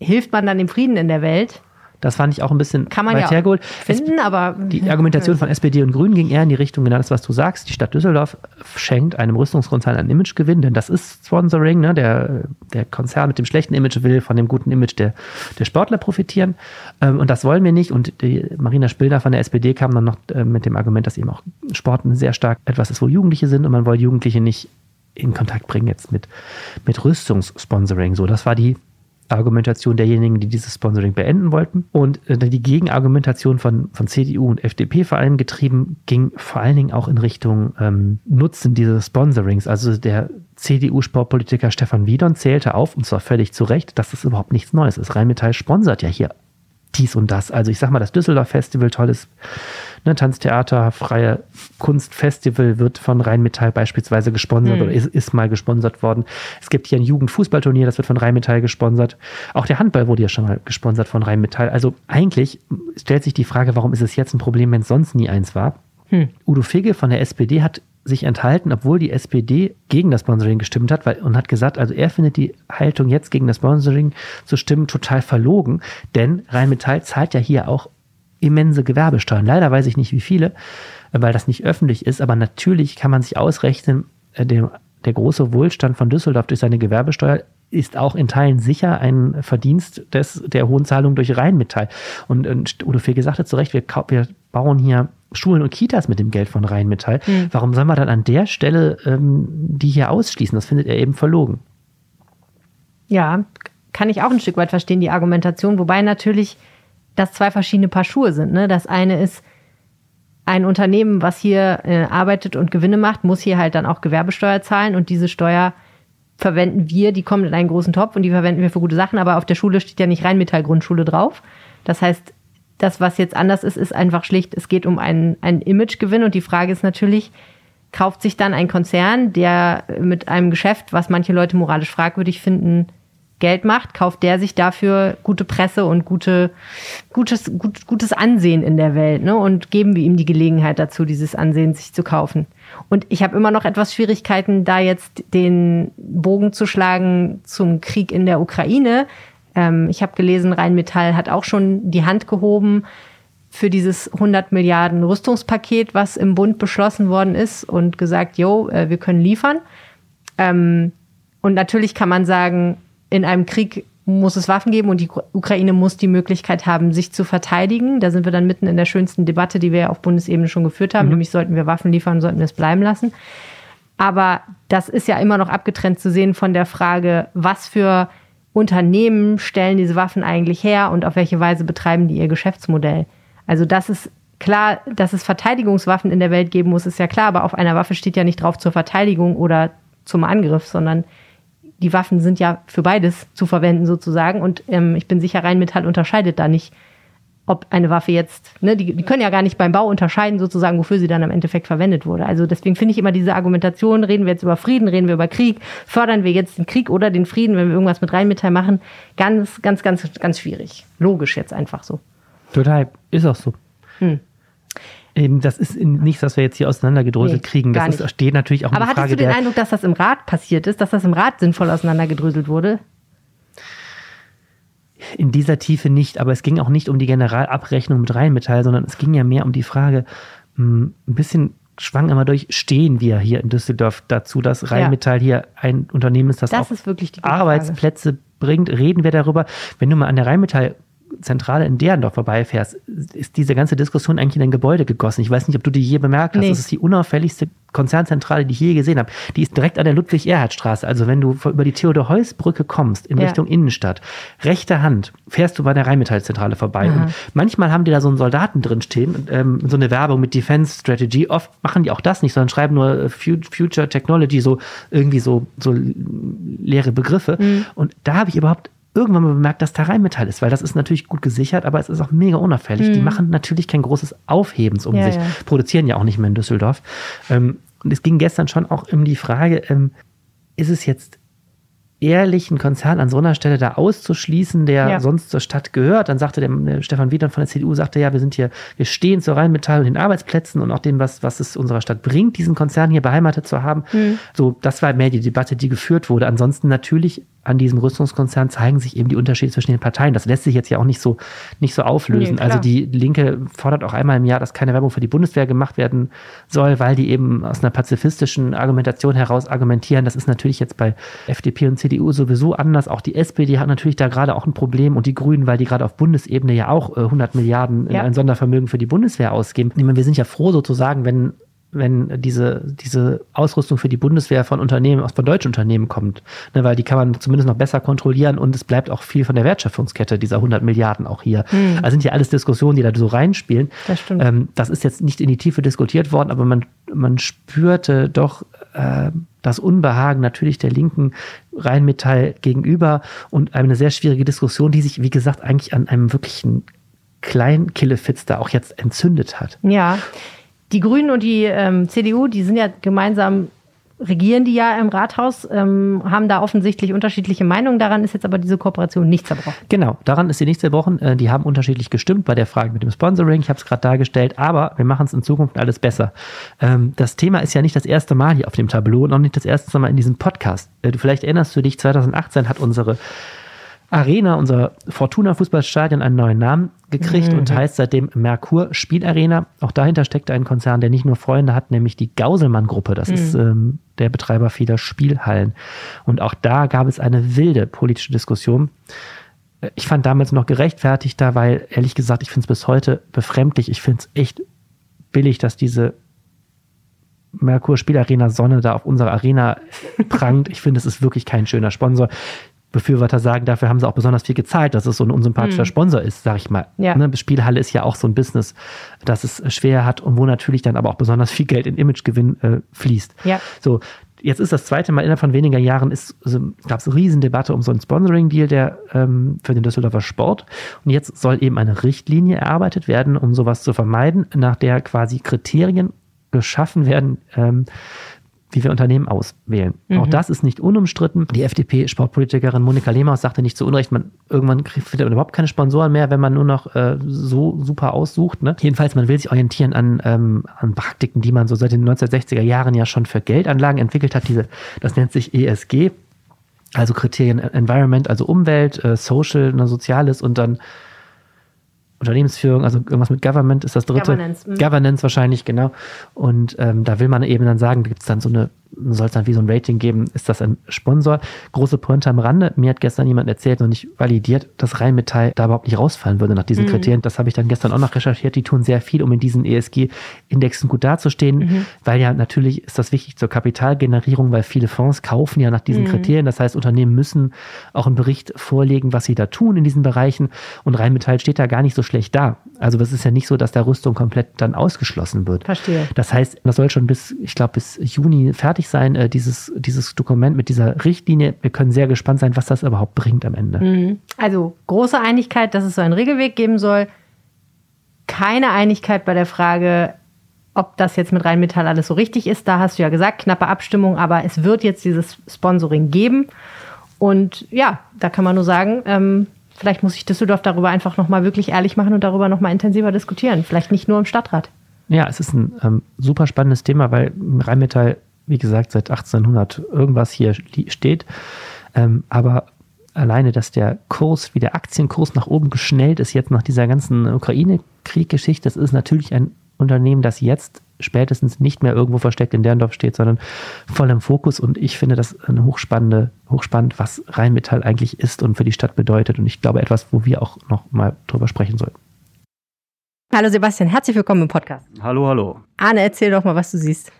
hilft man dann dem Frieden in der Welt? Das fand ich auch ein bisschen Kann man ja hergeholt. finden, aber... Die Argumentation von SPD und Grünen ging eher in die Richtung, genau das, was du sagst. Die Stadt Düsseldorf schenkt einem Rüstungskonzern einen Imagegewinn, denn das ist Sponsoring. Ne? Der, der Konzern mit dem schlechten Image will von dem guten Image der, der Sportler profitieren. Ähm, und das wollen wir nicht. Und die Marina Spillner von der SPD kam dann noch äh, mit dem Argument, dass eben auch Sport sehr stark etwas ist, wo Jugendliche sind und man wollte Jugendliche nicht in Kontakt bringen jetzt mit, mit Rüstungssponsoring. So, das war die Argumentation derjenigen, die dieses Sponsoring beenden wollten. Und äh, die Gegenargumentation von, von CDU und FDP vor allem getrieben, ging vor allen Dingen auch in Richtung ähm, Nutzen dieses Sponsorings. Also der CDU-Sportpolitiker Stefan Wiedon zählte auf, und zwar völlig zu Recht, dass das überhaupt nichts Neues ist. Rheinmetall sponsert ja hier dies und das. Also ich sag mal, das Düsseldorf Festival, tolles ne, Tanztheater, freie Kunstfestival wird von Rheinmetall beispielsweise gesponsert mhm. oder ist, ist, mal gesponsert worden. Es gibt hier ein Jugendfußballturnier, das wird von Rheinmetall gesponsert. Auch der Handball wurde ja schon mal gesponsert von Rheinmetall. Also eigentlich stellt sich die Frage, warum ist es jetzt ein Problem, wenn es sonst nie eins war? Hm. Udo Figge von der SPD hat sich enthalten, obwohl die SPD gegen das Sponsoring gestimmt hat weil, und hat gesagt, also er findet die Haltung jetzt gegen das Sponsoring zu stimmen total verlogen, denn Rheinmetall zahlt ja hier auch immense Gewerbesteuern. Leider weiß ich nicht wie viele, weil das nicht öffentlich ist, aber natürlich kann man sich ausrechnen, äh, dem der große Wohlstand von Düsseldorf durch seine Gewerbesteuer ist auch in Teilen sicher ein Verdienst des, der hohen Zahlung durch Rheinmetall. Und, und Udo Fege sagte zu Recht, wir, wir bauen hier Schulen und Kitas mit dem Geld von Rheinmetall. Mhm. Warum sollen wir dann an der Stelle ähm, die hier ausschließen? Das findet er eben verlogen. Ja, kann ich auch ein Stück weit verstehen, die Argumentation, wobei natürlich das zwei verschiedene Paar Schuhe sind. Ne? Das eine ist, ein Unternehmen, was hier äh, arbeitet und Gewinne macht, muss hier halt dann auch Gewerbesteuer zahlen und diese Steuer verwenden wir, die kommt in einen großen Topf und die verwenden wir für gute Sachen, aber auf der Schule steht ja nicht Rheinmetall-Grundschule drauf. Das heißt, das, was jetzt anders ist, ist einfach schlicht, es geht um einen, einen Imagegewinn und die Frage ist natürlich, kauft sich dann ein Konzern, der mit einem Geschäft, was manche Leute moralisch fragwürdig finden, Geld macht, kauft der sich dafür gute Presse und gute, gutes, gut, gutes Ansehen in der Welt. Ne? Und geben wir ihm die Gelegenheit dazu, dieses Ansehen sich zu kaufen. Und ich habe immer noch etwas Schwierigkeiten, da jetzt den Bogen zu schlagen zum Krieg in der Ukraine. Ähm, ich habe gelesen, Rheinmetall hat auch schon die Hand gehoben für dieses 100 Milliarden Rüstungspaket, was im Bund beschlossen worden ist und gesagt, jo, äh, wir können liefern. Ähm, und natürlich kann man sagen, in einem Krieg muss es Waffen geben und die Ukraine muss die Möglichkeit haben, sich zu verteidigen. Da sind wir dann mitten in der schönsten Debatte, die wir ja auf Bundesebene schon geführt haben, mhm. nämlich sollten wir Waffen liefern, sollten wir es bleiben lassen. Aber das ist ja immer noch abgetrennt zu sehen von der Frage, was für Unternehmen stellen diese Waffen eigentlich her und auf welche Weise betreiben die ihr Geschäftsmodell. Also das ist klar, dass es Verteidigungswaffen in der Welt geben muss, ist ja klar, aber auf einer Waffe steht ja nicht drauf zur Verteidigung oder zum Angriff, sondern die Waffen sind ja für beides zu verwenden sozusagen. Und ähm, ich bin sicher, Rheinmetall unterscheidet da nicht, ob eine Waffe jetzt, ne, die, die können ja gar nicht beim Bau unterscheiden sozusagen, wofür sie dann im Endeffekt verwendet wurde. Also deswegen finde ich immer diese Argumentation, reden wir jetzt über Frieden, reden wir über Krieg, fördern wir jetzt den Krieg oder den Frieden, wenn wir irgendwas mit Rheinmetall machen, ganz, ganz, ganz, ganz schwierig. Logisch jetzt einfach so. Total, ist auch so. Hm. Eben, das ist nichts, was wir jetzt hier auseinandergedröselt nee, kriegen. Das ist, steht natürlich auch Aber hattest Frage du den Eindruck, dass das im Rat passiert ist, dass das im Rat sinnvoll auseinandergedröselt wurde? In dieser Tiefe nicht, aber es ging auch nicht um die Generalabrechnung mit Rheinmetall, sondern es ging ja mehr um die Frage, hm, ein bisschen schwang immer durch, stehen wir hier in Düsseldorf dazu, dass Rheinmetall ja. hier ein Unternehmen ist, das, das auch ist Arbeitsplätze bringt. Reden wir darüber, wenn du mal an der Rheinmetall Zentrale in Derendorf vorbeifährst, ist diese ganze Diskussion eigentlich in ein Gebäude gegossen. Ich weiß nicht, ob du die je bemerkt hast. Nee. Das ist die unauffälligste Konzernzentrale, die ich je gesehen habe. Die ist direkt an der Ludwig-Erhard-Straße. Also wenn du über die Theodor-Heuss-Brücke kommst in ja. Richtung Innenstadt, rechte Hand, fährst du bei der Rheinmetall-Zentrale vorbei. Und manchmal haben die da so einen Soldaten drin stehen, ähm, so eine Werbung mit Defense Strategy. Oft machen die auch das nicht, sondern schreiben nur äh, Future Technology, so irgendwie so, so leere Begriffe. Mhm. Und da habe ich überhaupt irgendwann mal bemerkt, dass da Rheinmetall ist, weil das ist natürlich gut gesichert, aber es ist auch mega unauffällig. Mhm. Die machen natürlich kein großes Aufhebens um ja, sich, ja. produzieren ja auch nicht mehr in Düsseldorf. Ähm, und es ging gestern schon auch um die Frage, ähm, ist es jetzt ehrlichen Konzern an so einer Stelle da auszuschließen, der ja. sonst zur Stadt gehört. Dann sagte der, der Stefan Wiedern von der CDU, sagte ja, wir sind hier, wir stehen zur Rheinmetall und den Arbeitsplätzen und auch dem, was, was es unserer Stadt bringt, diesen Konzern hier beheimatet zu haben. Mhm. So, das war mehr die Debatte, die geführt wurde. Ansonsten natürlich an diesem Rüstungskonzern zeigen sich eben die Unterschiede zwischen den Parteien. Das lässt sich jetzt ja auch nicht so, nicht so auflösen. Nee, also die Linke fordert auch einmal im Jahr, dass keine Werbung für die Bundeswehr gemacht werden soll, weil die eben aus einer pazifistischen Argumentation heraus argumentieren. Das ist natürlich jetzt bei FDP und CDU sowieso anders. Auch die SPD hat natürlich da gerade auch ein Problem und die Grünen, weil die gerade auf Bundesebene ja auch 100 äh, Milliarden in ja. ein Sondervermögen für die Bundeswehr ausgeben. Ich meine, wir sind ja froh sozusagen, wenn wenn diese, diese Ausrüstung für die Bundeswehr von Unternehmen, aus von deutschen Unternehmen kommt. Ne, weil die kann man zumindest noch besser kontrollieren und es bleibt auch viel von der Wertschöpfungskette dieser 100 Milliarden auch hier. Mhm. Also sind ja alles Diskussionen, die da so reinspielen. Das stimmt. Ähm, das ist jetzt nicht in die Tiefe diskutiert worden, aber man, man spürte doch äh, das Unbehagen natürlich der linken Rheinmetall gegenüber und eine sehr schwierige Diskussion, die sich, wie gesagt, eigentlich an einem wirklichen kleinen Killefitz da auch jetzt entzündet hat. Ja, die Grünen und die ähm, CDU, die sind ja gemeinsam, regieren die ja im Rathaus, ähm, haben da offensichtlich unterschiedliche Meinungen. Daran ist jetzt aber diese Kooperation nicht zerbrochen. Genau, daran ist sie nicht zerbrochen. Äh, die haben unterschiedlich gestimmt bei der Frage mit dem Sponsoring. Ich habe es gerade dargestellt, aber wir machen es in Zukunft alles besser. Ähm, das Thema ist ja nicht das erste Mal hier auf dem Tableau und auch nicht das erste Mal in diesem Podcast. Äh, vielleicht erinnerst du dich, 2018 hat unsere Arena, unser Fortuna-Fußballstadion, einen neuen Namen gekriegt mhm. und heißt seitdem Merkur Spielarena. Auch dahinter steckt ein Konzern, der nicht nur Freunde hat, nämlich die Gauselmann-Gruppe. Das mhm. ist ähm, der Betreiber vieler Spielhallen. Und auch da gab es eine wilde politische Diskussion. Ich fand damals noch gerechtfertigter, weil ehrlich gesagt, ich finde es bis heute befremdlich. Ich finde es echt billig, dass diese Merkur Spielarena Sonne da auf unserer Arena prangt. Ich finde, es ist wirklich kein schöner Sponsor. Befürworter sagen, dafür haben sie auch besonders viel gezahlt, dass es so ein unsympathischer mhm. Sponsor ist, sag ich mal. Ja. Ne, Spielhalle ist ja auch so ein Business, das es schwer hat und wo natürlich dann aber auch besonders viel Geld in Imagegewinn äh, fließt. Ja. So, jetzt ist das zweite Mal innerhalb von weniger Jahren ist, also, gab es eine Riesendebatte um so einen Sponsoring-Deal der ähm, für den Düsseldorfer Sport. Und jetzt soll eben eine Richtlinie erarbeitet werden, um sowas zu vermeiden, nach der quasi Kriterien geschaffen werden, ähm, wie wir Unternehmen auswählen. Mhm. Auch das ist nicht unumstritten. Die FDP-Sportpolitikerin Monika Lehmaus sagte nicht zu Unrecht, man irgendwann findet man überhaupt keine Sponsoren mehr, wenn man nur noch äh, so super aussucht. Ne? Jedenfalls, man will sich orientieren an, ähm, an Praktiken, die man so seit den 1960er Jahren ja schon für Geldanlagen entwickelt hat. Diese, das nennt sich ESG, also Kriterien Environment, also Umwelt, äh, Social, ne, Soziales und dann Unternehmensführung, also irgendwas mit Government ist das dritte. Governance, mhm. Governance wahrscheinlich, genau. Und ähm, da will man eben dann sagen, da gibt es dann so eine soll es dann wie so ein Rating geben, ist das ein Sponsor? Große Pointe am Rande. Mir hat gestern jemand erzählt, noch nicht validiert, dass Rheinmetall da überhaupt nicht rausfallen würde nach diesen mhm. Kriterien. Das habe ich dann gestern auch noch recherchiert. Die tun sehr viel, um in diesen ESG-Indexen gut dazustehen, mhm. weil ja natürlich ist das wichtig zur Kapitalgenerierung, weil viele Fonds kaufen ja nach diesen mhm. Kriterien. Das heißt, Unternehmen müssen auch einen Bericht vorlegen, was sie da tun in diesen Bereichen. Und Rheinmetall steht da gar nicht so schlecht da. Also es ist ja nicht so, dass der Rüstung komplett dann ausgeschlossen wird. Verstehe. Das heißt, das soll schon bis, ich glaube, bis Juni fertig sein, äh, dieses, dieses Dokument mit dieser Richtlinie. Wir können sehr gespannt sein, was das überhaupt bringt am Ende. Mhm. Also große Einigkeit, dass es so einen Regelweg geben soll. Keine Einigkeit bei der Frage, ob das jetzt mit Rheinmetall alles so richtig ist. Da hast du ja gesagt, knappe Abstimmung, aber es wird jetzt dieses Sponsoring geben. Und ja, da kann man nur sagen, ähm, vielleicht muss ich Düsseldorf darüber einfach nochmal wirklich ehrlich machen und darüber nochmal intensiver diskutieren. Vielleicht nicht nur im Stadtrat. Ja, es ist ein ähm, super spannendes Thema, weil Rheinmetall wie gesagt, seit 1800 irgendwas hier steht. Ähm, aber alleine, dass der Kurs, wie der Aktienkurs nach oben geschnellt ist, jetzt nach dieser ganzen Ukraine-Krieg-Geschichte, das ist natürlich ein Unternehmen, das jetzt spätestens nicht mehr irgendwo versteckt in Derndorf steht, sondern voll im Fokus. Und ich finde das eine hochspannende, hochspannend, was Rheinmetall eigentlich ist und für die Stadt bedeutet. Und ich glaube, etwas, wo wir auch noch mal drüber sprechen sollten. Hallo Sebastian, herzlich willkommen im Podcast. Hallo, hallo. Arne, erzähl doch mal, was du siehst.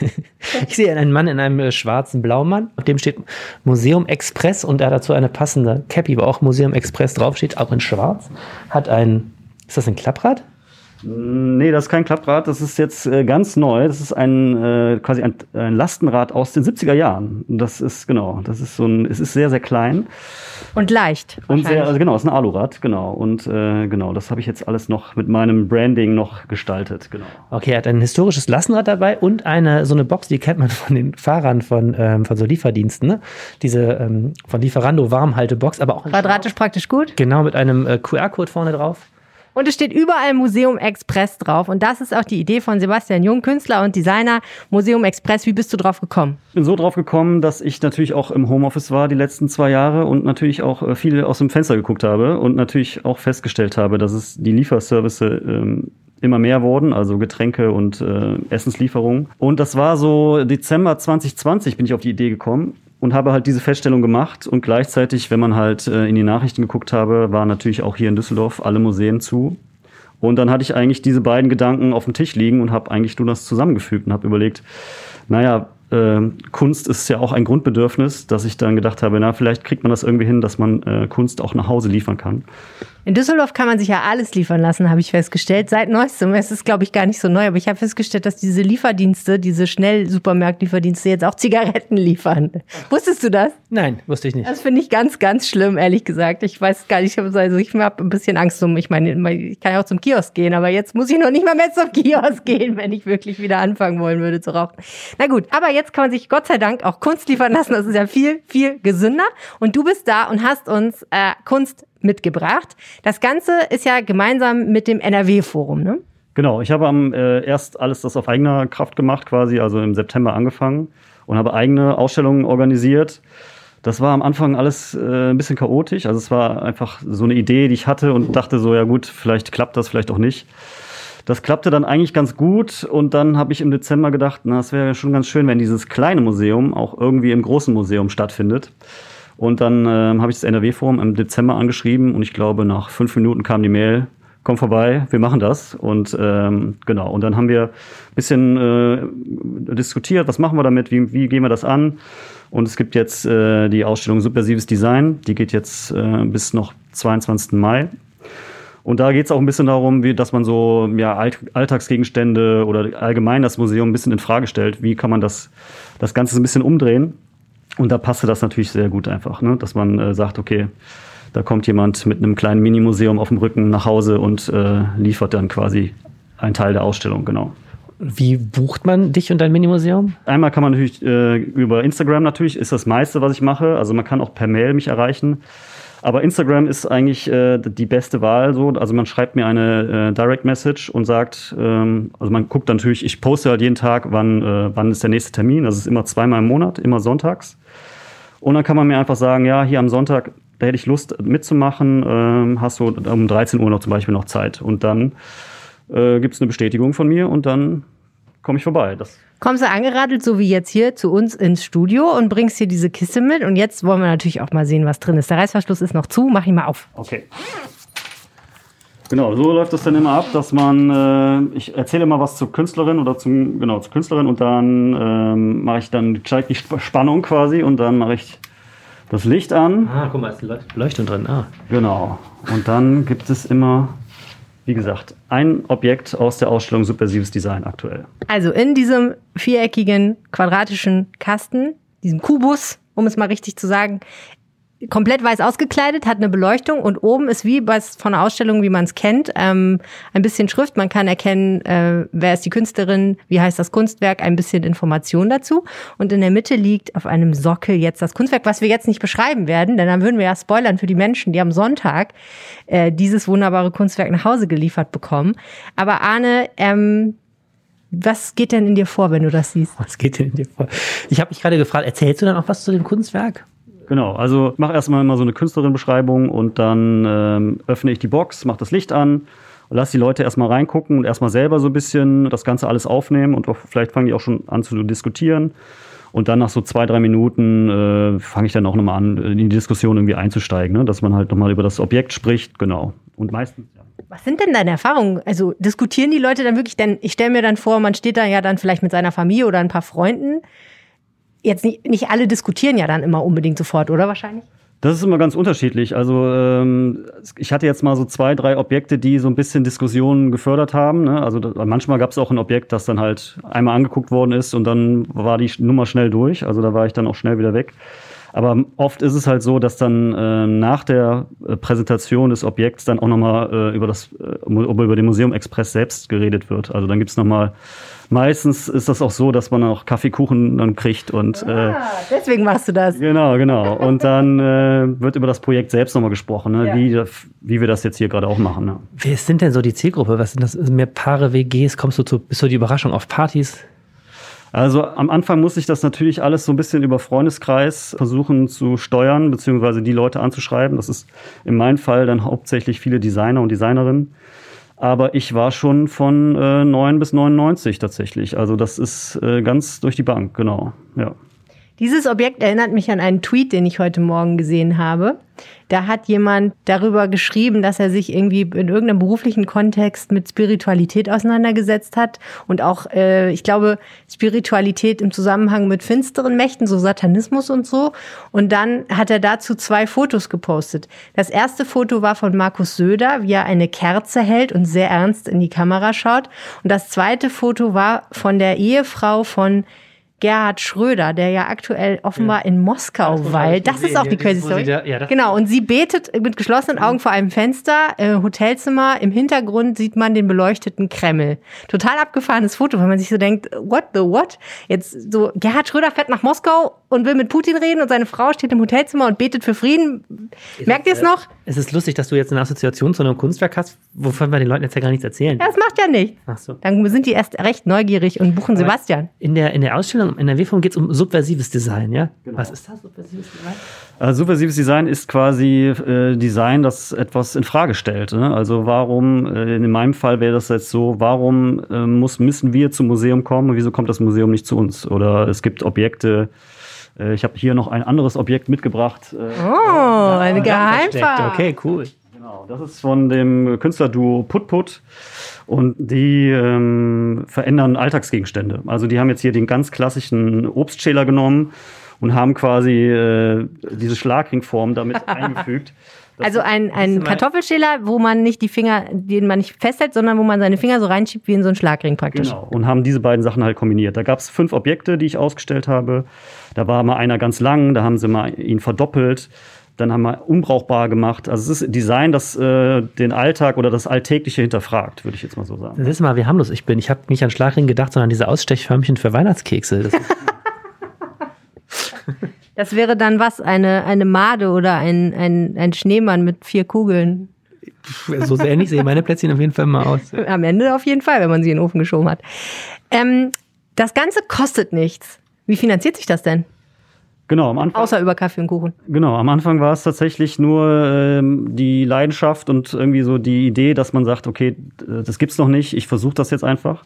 <laughs> ich sehe einen Mann in einem äh, schwarzen Blaumann, auf dem steht Museum Express und er hat dazu eine passende Cappy, wo auch Museum Express draufsteht, auch in schwarz. Hat ein, ist das ein Klapprad? Nee, das ist kein Klapprad, das ist jetzt äh, ganz neu. Das ist ein äh, quasi ein, ein, Lastenrad aus den 70er Jahren. Das ist genau, das ist so ein, es ist sehr, sehr klein. Und leicht. Und sehr, also genau, es ist ein Alurad, genau. Und äh, genau, das habe ich jetzt alles noch mit meinem Branding noch gestaltet, genau. Okay, er hat ein historisches Lastenrad dabei und eine so eine Box, die kennt man <laughs> von den Fahrern von, ähm, von so Lieferdiensten, ne? Diese ähm, von Lieferando Warmhaltebox, aber auch quadratisch praktisch gut. Genau, mit einem äh, QR-Code vorne drauf. Und es steht überall Museum Express drauf. Und das ist auch die Idee von Sebastian Jung, Künstler und Designer. Museum Express, wie bist du drauf gekommen? Ich bin so drauf gekommen, dass ich natürlich auch im Homeoffice war die letzten zwei Jahre und natürlich auch äh, viel aus dem Fenster geguckt habe und natürlich auch festgestellt habe, dass es die Lieferservice ähm, immer mehr wurden, also Getränke und äh, Essenslieferungen. Und das war so Dezember 2020 bin ich auf die Idee gekommen und habe halt diese Feststellung gemacht und gleichzeitig, wenn man halt äh, in die Nachrichten geguckt habe, waren natürlich auch hier in Düsseldorf alle Museen zu. Und dann hatte ich eigentlich diese beiden Gedanken auf dem Tisch liegen und habe eigentlich nur das zusammengefügt und habe überlegt, naja, äh, Kunst ist ja auch ein Grundbedürfnis, dass ich dann gedacht habe, na, vielleicht kriegt man das irgendwie hin, dass man äh, Kunst auch nach Hause liefern kann. In Düsseldorf kann man sich ja alles liefern lassen, habe ich festgestellt. Seit neuestem, es ist glaube ich gar nicht so neu, aber ich habe festgestellt, dass diese Lieferdienste, diese Schnell-Supermarkt-Lieferdienste jetzt auch Zigaretten liefern. Wusstest du das? Nein, wusste ich nicht. Das finde ich ganz, ganz schlimm, ehrlich gesagt. Ich weiß gar nicht, also ich habe ein bisschen Angst um, ich meine, ich kann ja auch zum Kiosk gehen, aber jetzt muss ich noch nicht mal mehr zum Kiosk gehen, wenn ich wirklich wieder anfangen wollen würde zu rauchen. Na gut, aber jetzt kann man sich Gott sei Dank auch Kunst liefern lassen. Das ist ja viel, viel gesünder. Und du bist da und hast uns äh, Kunst mitgebracht. Das Ganze ist ja gemeinsam mit dem NRW-Forum, ne? Genau, ich habe am, äh, erst alles das auf eigener Kraft gemacht, quasi, also im September angefangen und habe eigene Ausstellungen organisiert. Das war am Anfang alles äh, ein bisschen chaotisch. Also es war einfach so eine Idee, die ich hatte und dachte so, ja gut, vielleicht klappt das, vielleicht auch nicht. Das klappte dann eigentlich ganz gut und dann habe ich im Dezember gedacht, na, es wäre schon ganz schön, wenn dieses kleine Museum auch irgendwie im großen Museum stattfindet. Und dann äh, habe ich das NRW-Forum im Dezember angeschrieben und ich glaube, nach fünf Minuten kam die Mail, komm vorbei, wir machen das. Und ähm, genau, und dann haben wir ein bisschen äh, diskutiert, was machen wir damit, wie, wie gehen wir das an. Und es gibt jetzt äh, die Ausstellung Subversives Design, die geht jetzt äh, bis noch 22. Mai. Und da geht es auch ein bisschen darum, wie, dass man so ja, Alltagsgegenstände oder allgemein das Museum ein bisschen in Frage stellt. Wie kann man das, das Ganze ein bisschen umdrehen? Und da passte das natürlich sehr gut einfach, ne? dass man äh, sagt, okay, da kommt jemand mit einem kleinen Minimuseum auf dem Rücken nach Hause und äh, liefert dann quasi einen Teil der Ausstellung, genau. Wie bucht man dich und dein Minimuseum? Einmal kann man natürlich äh, über Instagram natürlich, ist das meiste, was ich mache. Also man kann auch per Mail mich erreichen. Aber Instagram ist eigentlich äh, die beste Wahl. So. Also man schreibt mir eine äh, Direct Message und sagt, ähm, also man guckt natürlich, ich poste halt jeden Tag, wann, äh, wann ist der nächste Termin. Das ist immer zweimal im Monat, immer sonntags. Und dann kann man mir einfach sagen, ja, hier am Sonntag, da hätte ich Lust mitzumachen, ähm, hast du um 13 Uhr noch zum Beispiel noch Zeit. Und dann äh, gibt es eine Bestätigung von mir und dann komme ich vorbei. Das Kommst du angeradelt, so wie jetzt hier zu uns ins Studio und bringst hier diese Kiste mit. Und jetzt wollen wir natürlich auch mal sehen, was drin ist. Der Reißverschluss ist noch zu, mach ihn mal auf. Okay. Genau, so läuft das dann immer ab, dass man, äh, ich erzähle immer was zur Künstlerin oder zum, genau, zur Künstlerin und dann ähm, mache ich dann, zeige die Spannung quasi und dann mache ich das Licht an. Ah, guck mal, ist Leuchtung drin. Ah. Genau. Und dann gibt es immer wie gesagt, ein Objekt aus der Ausstellung Subversives Design aktuell. Also in diesem viereckigen, quadratischen Kasten, diesem Kubus, um es mal richtig zu sagen, komplett weiß ausgekleidet, hat eine Beleuchtung und oben ist wie bei von einer Ausstellung, wie man es kennt, ähm, ein bisschen Schrift. Man kann erkennen, äh, wer ist die Künstlerin, wie heißt das Kunstwerk, ein bisschen Information dazu. Und in der Mitte liegt auf einem Sockel jetzt das Kunstwerk, was wir jetzt nicht beschreiben werden, denn dann würden wir ja spoilern für die Menschen, die am Sonntag äh, dieses wunderbare Kunstwerk nach Hause geliefert bekommen. Aber Arne, ähm, was geht denn in dir vor, wenn du das siehst? Was geht denn in dir vor? Ich habe mich gerade gefragt, erzählst du dann auch was zu dem Kunstwerk? Genau, also mach erstmal immer so eine Künstlerin-Beschreibung und dann ähm, öffne ich die Box, mach das Licht an lass die Leute erstmal reingucken und erstmal selber so ein bisschen das Ganze alles aufnehmen und auch, vielleicht fangen die auch schon an zu diskutieren. Und dann nach so zwei, drei Minuten äh, fange ich dann auch nochmal an, in die Diskussion irgendwie einzusteigen, ne? dass man halt nochmal über das Objekt spricht, genau. Und meistens, ja. Was sind denn deine Erfahrungen? Also diskutieren die Leute dann wirklich, denn ich stelle mir dann vor, man steht da ja dann vielleicht mit seiner Familie oder ein paar Freunden jetzt nicht, nicht alle diskutieren ja dann immer unbedingt sofort, oder wahrscheinlich? Das ist immer ganz unterschiedlich. Also ähm, ich hatte jetzt mal so zwei, drei Objekte, die so ein bisschen Diskussionen gefördert haben. Ne? Also da, manchmal gab es auch ein Objekt, das dann halt einmal angeguckt worden ist und dann war die Nummer schnell durch. Also da war ich dann auch schnell wieder weg. Aber oft ist es halt so, dass dann äh, nach der äh, Präsentation des Objekts dann auch nochmal äh, über, das, äh, über den Museum Express selbst geredet wird. Also dann gibt's nochmal meistens ist das auch so, dass man auch Kaffeekuchen dann kriegt und ah, äh, deswegen machst du das. Genau, genau. Und dann äh, wird über das Projekt selbst nochmal gesprochen, ne? ja. wie, wie wir das jetzt hier gerade auch machen. Ne? Wer sind denn so die Zielgruppe? Was sind das? Mehr Paare, WGs? Kommst du zu, bist du die Überraschung auf Partys? Also am Anfang muss ich das natürlich alles so ein bisschen über Freundeskreis versuchen zu steuern, beziehungsweise die Leute anzuschreiben. Das ist in meinem Fall dann hauptsächlich viele Designer und Designerinnen. Aber ich war schon von äh, 9 bis 99 tatsächlich. Also das ist äh, ganz durch die Bank, genau. Ja. Dieses Objekt erinnert mich an einen Tweet, den ich heute Morgen gesehen habe. Da hat jemand darüber geschrieben, dass er sich irgendwie in irgendeinem beruflichen Kontext mit Spiritualität auseinandergesetzt hat und auch, äh, ich glaube, Spiritualität im Zusammenhang mit finsteren Mächten, so Satanismus und so. Und dann hat er dazu zwei Fotos gepostet. Das erste Foto war von Markus Söder, wie er eine Kerze hält und sehr ernst in die Kamera schaut. Und das zweite Foto war von der Ehefrau von Gerhard Schröder, der ja aktuell offenbar ja. in Moskau das weilt. Das ist auch die crazy Story. Da, ja, genau, und sie betet mit geschlossenen Augen vor einem Fenster, äh, Hotelzimmer. Im Hintergrund sieht man den beleuchteten Kreml. Total abgefahrenes Foto, wenn man sich so denkt, what the what? Jetzt so, Gerhard Schröder fährt nach Moskau und will mit Putin reden und seine Frau steht im Hotelzimmer und betet für Frieden. Merkt ihr es noch? Es ist lustig, dass du jetzt eine Assoziation zu einem Kunstwerk hast, wovon wir den Leuten jetzt ja gar nichts erzählen. Ja, das macht ja nichts. Ach so. Dann sind die erst recht neugierig und buchen Sebastian. In der, in der Ausstellung in der W-Form geht es um subversives Design, ja? Was ist das, subversives Design? Also subversives Design ist quasi äh, Design, das etwas in Frage stellt. Ne? Also warum, äh, in meinem Fall wäre das jetzt so, warum äh, muss, müssen wir zum Museum kommen und wieso kommt das Museum nicht zu uns? Oder es gibt Objekte, äh, ich habe hier noch ein anderes Objekt mitgebracht. äh, Oh, eine. Geheimfahrt. Okay, cool. Genau, das ist von dem Künstlerduo Put Put und die ähm, verändern Alltagsgegenstände. Also die haben jetzt hier den ganz klassischen Obstschäler genommen und haben quasi äh, diese Schlagringform damit <laughs> eingefügt. Also ein, ein Kartoffelschäler, wo man nicht die Finger, den man nicht festhält, sondern wo man seine Finger so reinschiebt wie in so einen Schlagring praktisch. Genau. Und haben diese beiden Sachen halt kombiniert. Da gab es fünf Objekte, die ich ausgestellt habe. Da war mal einer ganz lang, da haben sie mal ihn verdoppelt. Dann haben wir unbrauchbar gemacht. Also es ist Design, das äh, den Alltag oder das Alltägliche hinterfragt, würde ich jetzt mal so sagen. Das ist mal, wie harmlos ich bin. Ich habe nicht an Schlagring gedacht, sondern an diese Ausstechförmchen für Weihnachtskekse. <laughs> Das wäre dann was? Eine, eine Made oder ein, ein, ein Schneemann mit vier Kugeln. so sehr ähnlich sehen meine Plätzchen auf jeden Fall mal aus. <laughs> Am Ende auf jeden Fall, wenn man sie in den Ofen geschoben hat. Ähm, das Ganze kostet nichts. Wie finanziert sich das denn? Genau, am Anfang. Außer über Kaffee und Kuchen. Genau, am Anfang war es tatsächlich nur ähm, die Leidenschaft und irgendwie so die Idee, dass man sagt, okay, das gibt's noch nicht, ich versuche das jetzt einfach.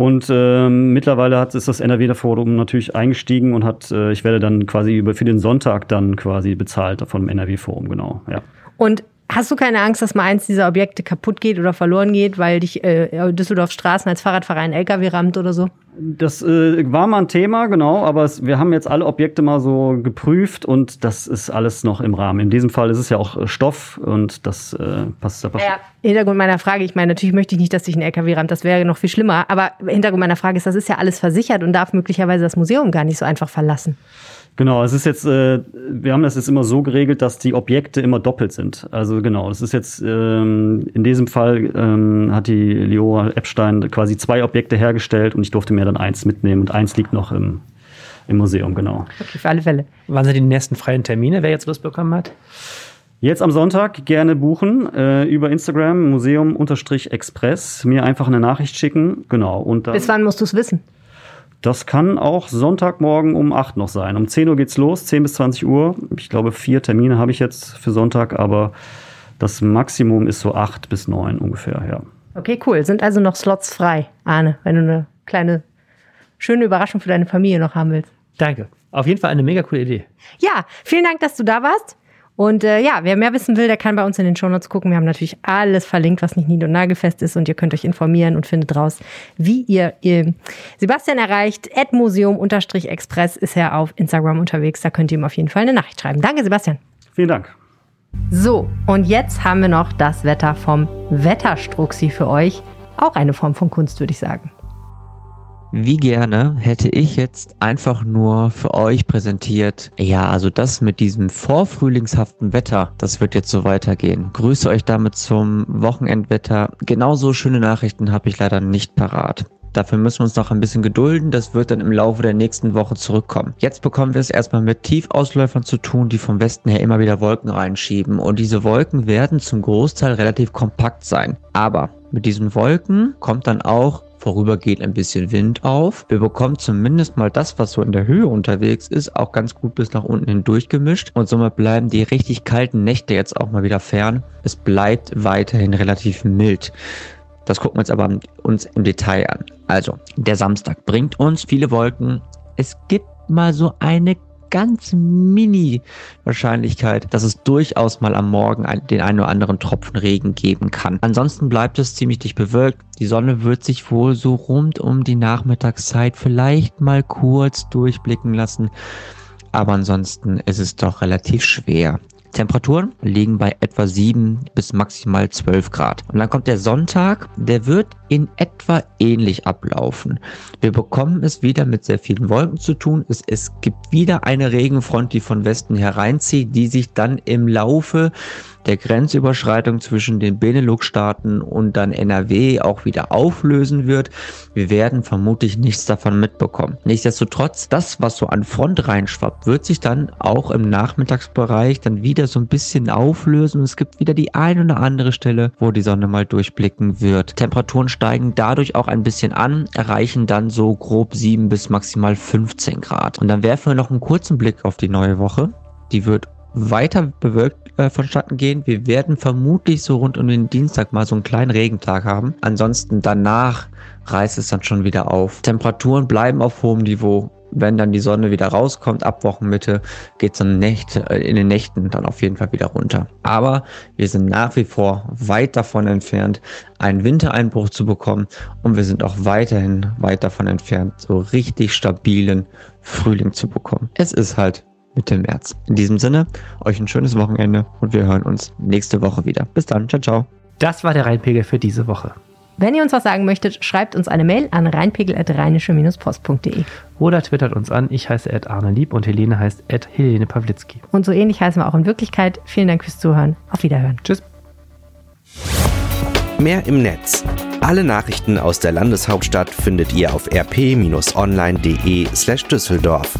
Und ähm, mittlerweile hat, ist das NRW-Forum natürlich eingestiegen und hat, äh, ich werde dann quasi über für den Sonntag dann quasi bezahlt vom NRW-Forum, genau, ja. Und hast du keine Angst, dass mal eins dieser Objekte kaputt geht oder verloren geht, weil dich äh, Düsseldorf Straßen als Fahrradfahrer ein LKW rammt oder so? Das äh, war mal ein Thema, genau, aber es, wir haben jetzt alle Objekte mal so geprüft und das ist alles noch im Rahmen. In diesem Fall ist es ja auch äh, Stoff und das äh, passt. Da passt Ja, Hintergrund meiner Frage, ich meine, natürlich möchte ich nicht, dass sich ein LKW rammt, das wäre noch viel schlimmer. Aber Hintergrund meiner Frage ist, das ist ja alles versichert und darf möglicherweise das Museum gar nicht so einfach verlassen. Genau, es ist jetzt, äh, wir haben das jetzt immer so geregelt, dass die Objekte immer doppelt sind. Also genau, es ist jetzt ähm, in diesem Fall ähm, hat die Leora Epstein quasi zwei Objekte hergestellt und ich durfte mir dann eins mitnehmen und eins liegt noch im, im Museum, genau. Okay, für alle Fälle. Wann sind die nächsten freien Termine, wer jetzt Lust bekommen hat? Jetzt am Sonntag gerne buchen äh, über Instagram Museum-Express, mir einfach eine Nachricht schicken, genau. Und dann, Bis wann musst du es wissen? Das kann auch Sonntagmorgen um 8 noch sein. Um 10 Uhr geht's los, 10 bis 20 Uhr. Ich glaube, vier Termine habe ich jetzt für Sonntag, aber das Maximum ist so 8 bis 9 ungefähr, ja. Okay, cool. Sind also noch Slots frei, Arne, wenn du eine kleine, schöne Überraschung für deine Familie noch haben willst. Danke. Auf jeden Fall eine mega coole Idee. Ja, vielen Dank, dass du da warst. Und äh, ja, wer mehr wissen will, der kann bei uns in den Shownotes gucken. Wir haben natürlich alles verlinkt, was nicht nied- und nagelfest ist. Und ihr könnt euch informieren und findet raus, wie ihr, ihr Sebastian erreicht. Museum-express ist er auf Instagram unterwegs. Da könnt ihr ihm auf jeden Fall eine Nachricht schreiben. Danke, Sebastian. Vielen Dank. So, und jetzt haben wir noch das Wetter vom Wetterstruxi für euch. Auch eine Form von Kunst, würde ich sagen. Wie gerne hätte ich jetzt einfach nur für euch präsentiert, ja, also das mit diesem vorfrühlingshaften Wetter, das wird jetzt so weitergehen. Grüße euch damit zum Wochenendwetter. Genauso schöne Nachrichten habe ich leider nicht parat. Dafür müssen wir uns noch ein bisschen gedulden. Das wird dann im Laufe der nächsten Woche zurückkommen. Jetzt bekommen wir es erstmal mit Tiefausläufern zu tun, die vom Westen her immer wieder Wolken reinschieben. Und diese Wolken werden zum Großteil relativ kompakt sein. Aber mit diesen Wolken kommt dann auch vorübergehend ein bisschen Wind auf. Wir bekommen zumindest mal das, was so in der Höhe unterwegs ist, auch ganz gut bis nach unten hindurch gemischt. Und somit bleiben die richtig kalten Nächte jetzt auch mal wieder fern. Es bleibt weiterhin relativ mild. Das gucken wir uns aber uns im Detail an. Also, der Samstag bringt uns viele Wolken. Es gibt mal so eine ganz mini Wahrscheinlichkeit, dass es durchaus mal am Morgen den einen oder anderen Tropfen Regen geben kann. Ansonsten bleibt es ziemlich dicht bewölkt. Die Sonne wird sich wohl so rund um die Nachmittagszeit vielleicht mal kurz durchblicken lassen. Aber ansonsten ist es doch relativ schwer. Temperaturen liegen bei etwa 7 bis maximal 12 Grad. Und dann kommt der Sonntag, der wird in etwa ähnlich ablaufen. Wir bekommen es wieder mit sehr vielen Wolken zu tun. Es, es gibt wieder eine Regenfront, die von Westen hereinzieht, die sich dann im Laufe der Grenzüberschreitung zwischen den Benelux-Staaten und dann NRW auch wieder auflösen wird. Wir werden vermutlich nichts davon mitbekommen. Nichtsdestotrotz, das, was so an Front reinschwappt, wird sich dann auch im Nachmittagsbereich dann wieder so ein bisschen auflösen und es gibt wieder die ein oder andere Stelle, wo die Sonne mal durchblicken wird. Temperaturen steigen dadurch auch ein bisschen an, erreichen dann so grob 7 bis maximal 15 Grad. Und dann werfen wir noch einen kurzen Blick auf die neue Woche. Die wird weiter bewölkt äh, vonstatten gehen. Wir werden vermutlich so rund um den Dienstag mal so einen kleinen Regentag haben. Ansonsten danach reißt es dann schon wieder auf. Temperaturen bleiben auf hohem Niveau. Wenn dann die Sonne wieder rauskommt, ab Wochenmitte, geht es dann Nächte, äh, in den Nächten dann auf jeden Fall wieder runter. Aber wir sind nach wie vor weit davon entfernt, einen Wintereinbruch zu bekommen. Und wir sind auch weiterhin weit davon entfernt, so richtig stabilen Frühling zu bekommen. Es ist halt Mitte März. In diesem Sinne, euch ein schönes Wochenende und wir hören uns nächste Woche wieder. Bis dann, ciao, ciao. Das war der Rheinpegel für diese Woche. Wenn ihr uns was sagen möchtet, schreibt uns eine Mail an rheinpegel.rheinische-post.de. Oder twittert uns an. Ich heiße Ed Arne Lieb und Helene heißt Ed Helene Pawlitzki. Und so ähnlich heißen wir auch in Wirklichkeit. Vielen Dank fürs Zuhören. Auf Wiederhören. Tschüss. Mehr im Netz. Alle Nachrichten aus der Landeshauptstadt findet ihr auf rp-online.de slash Düsseldorf.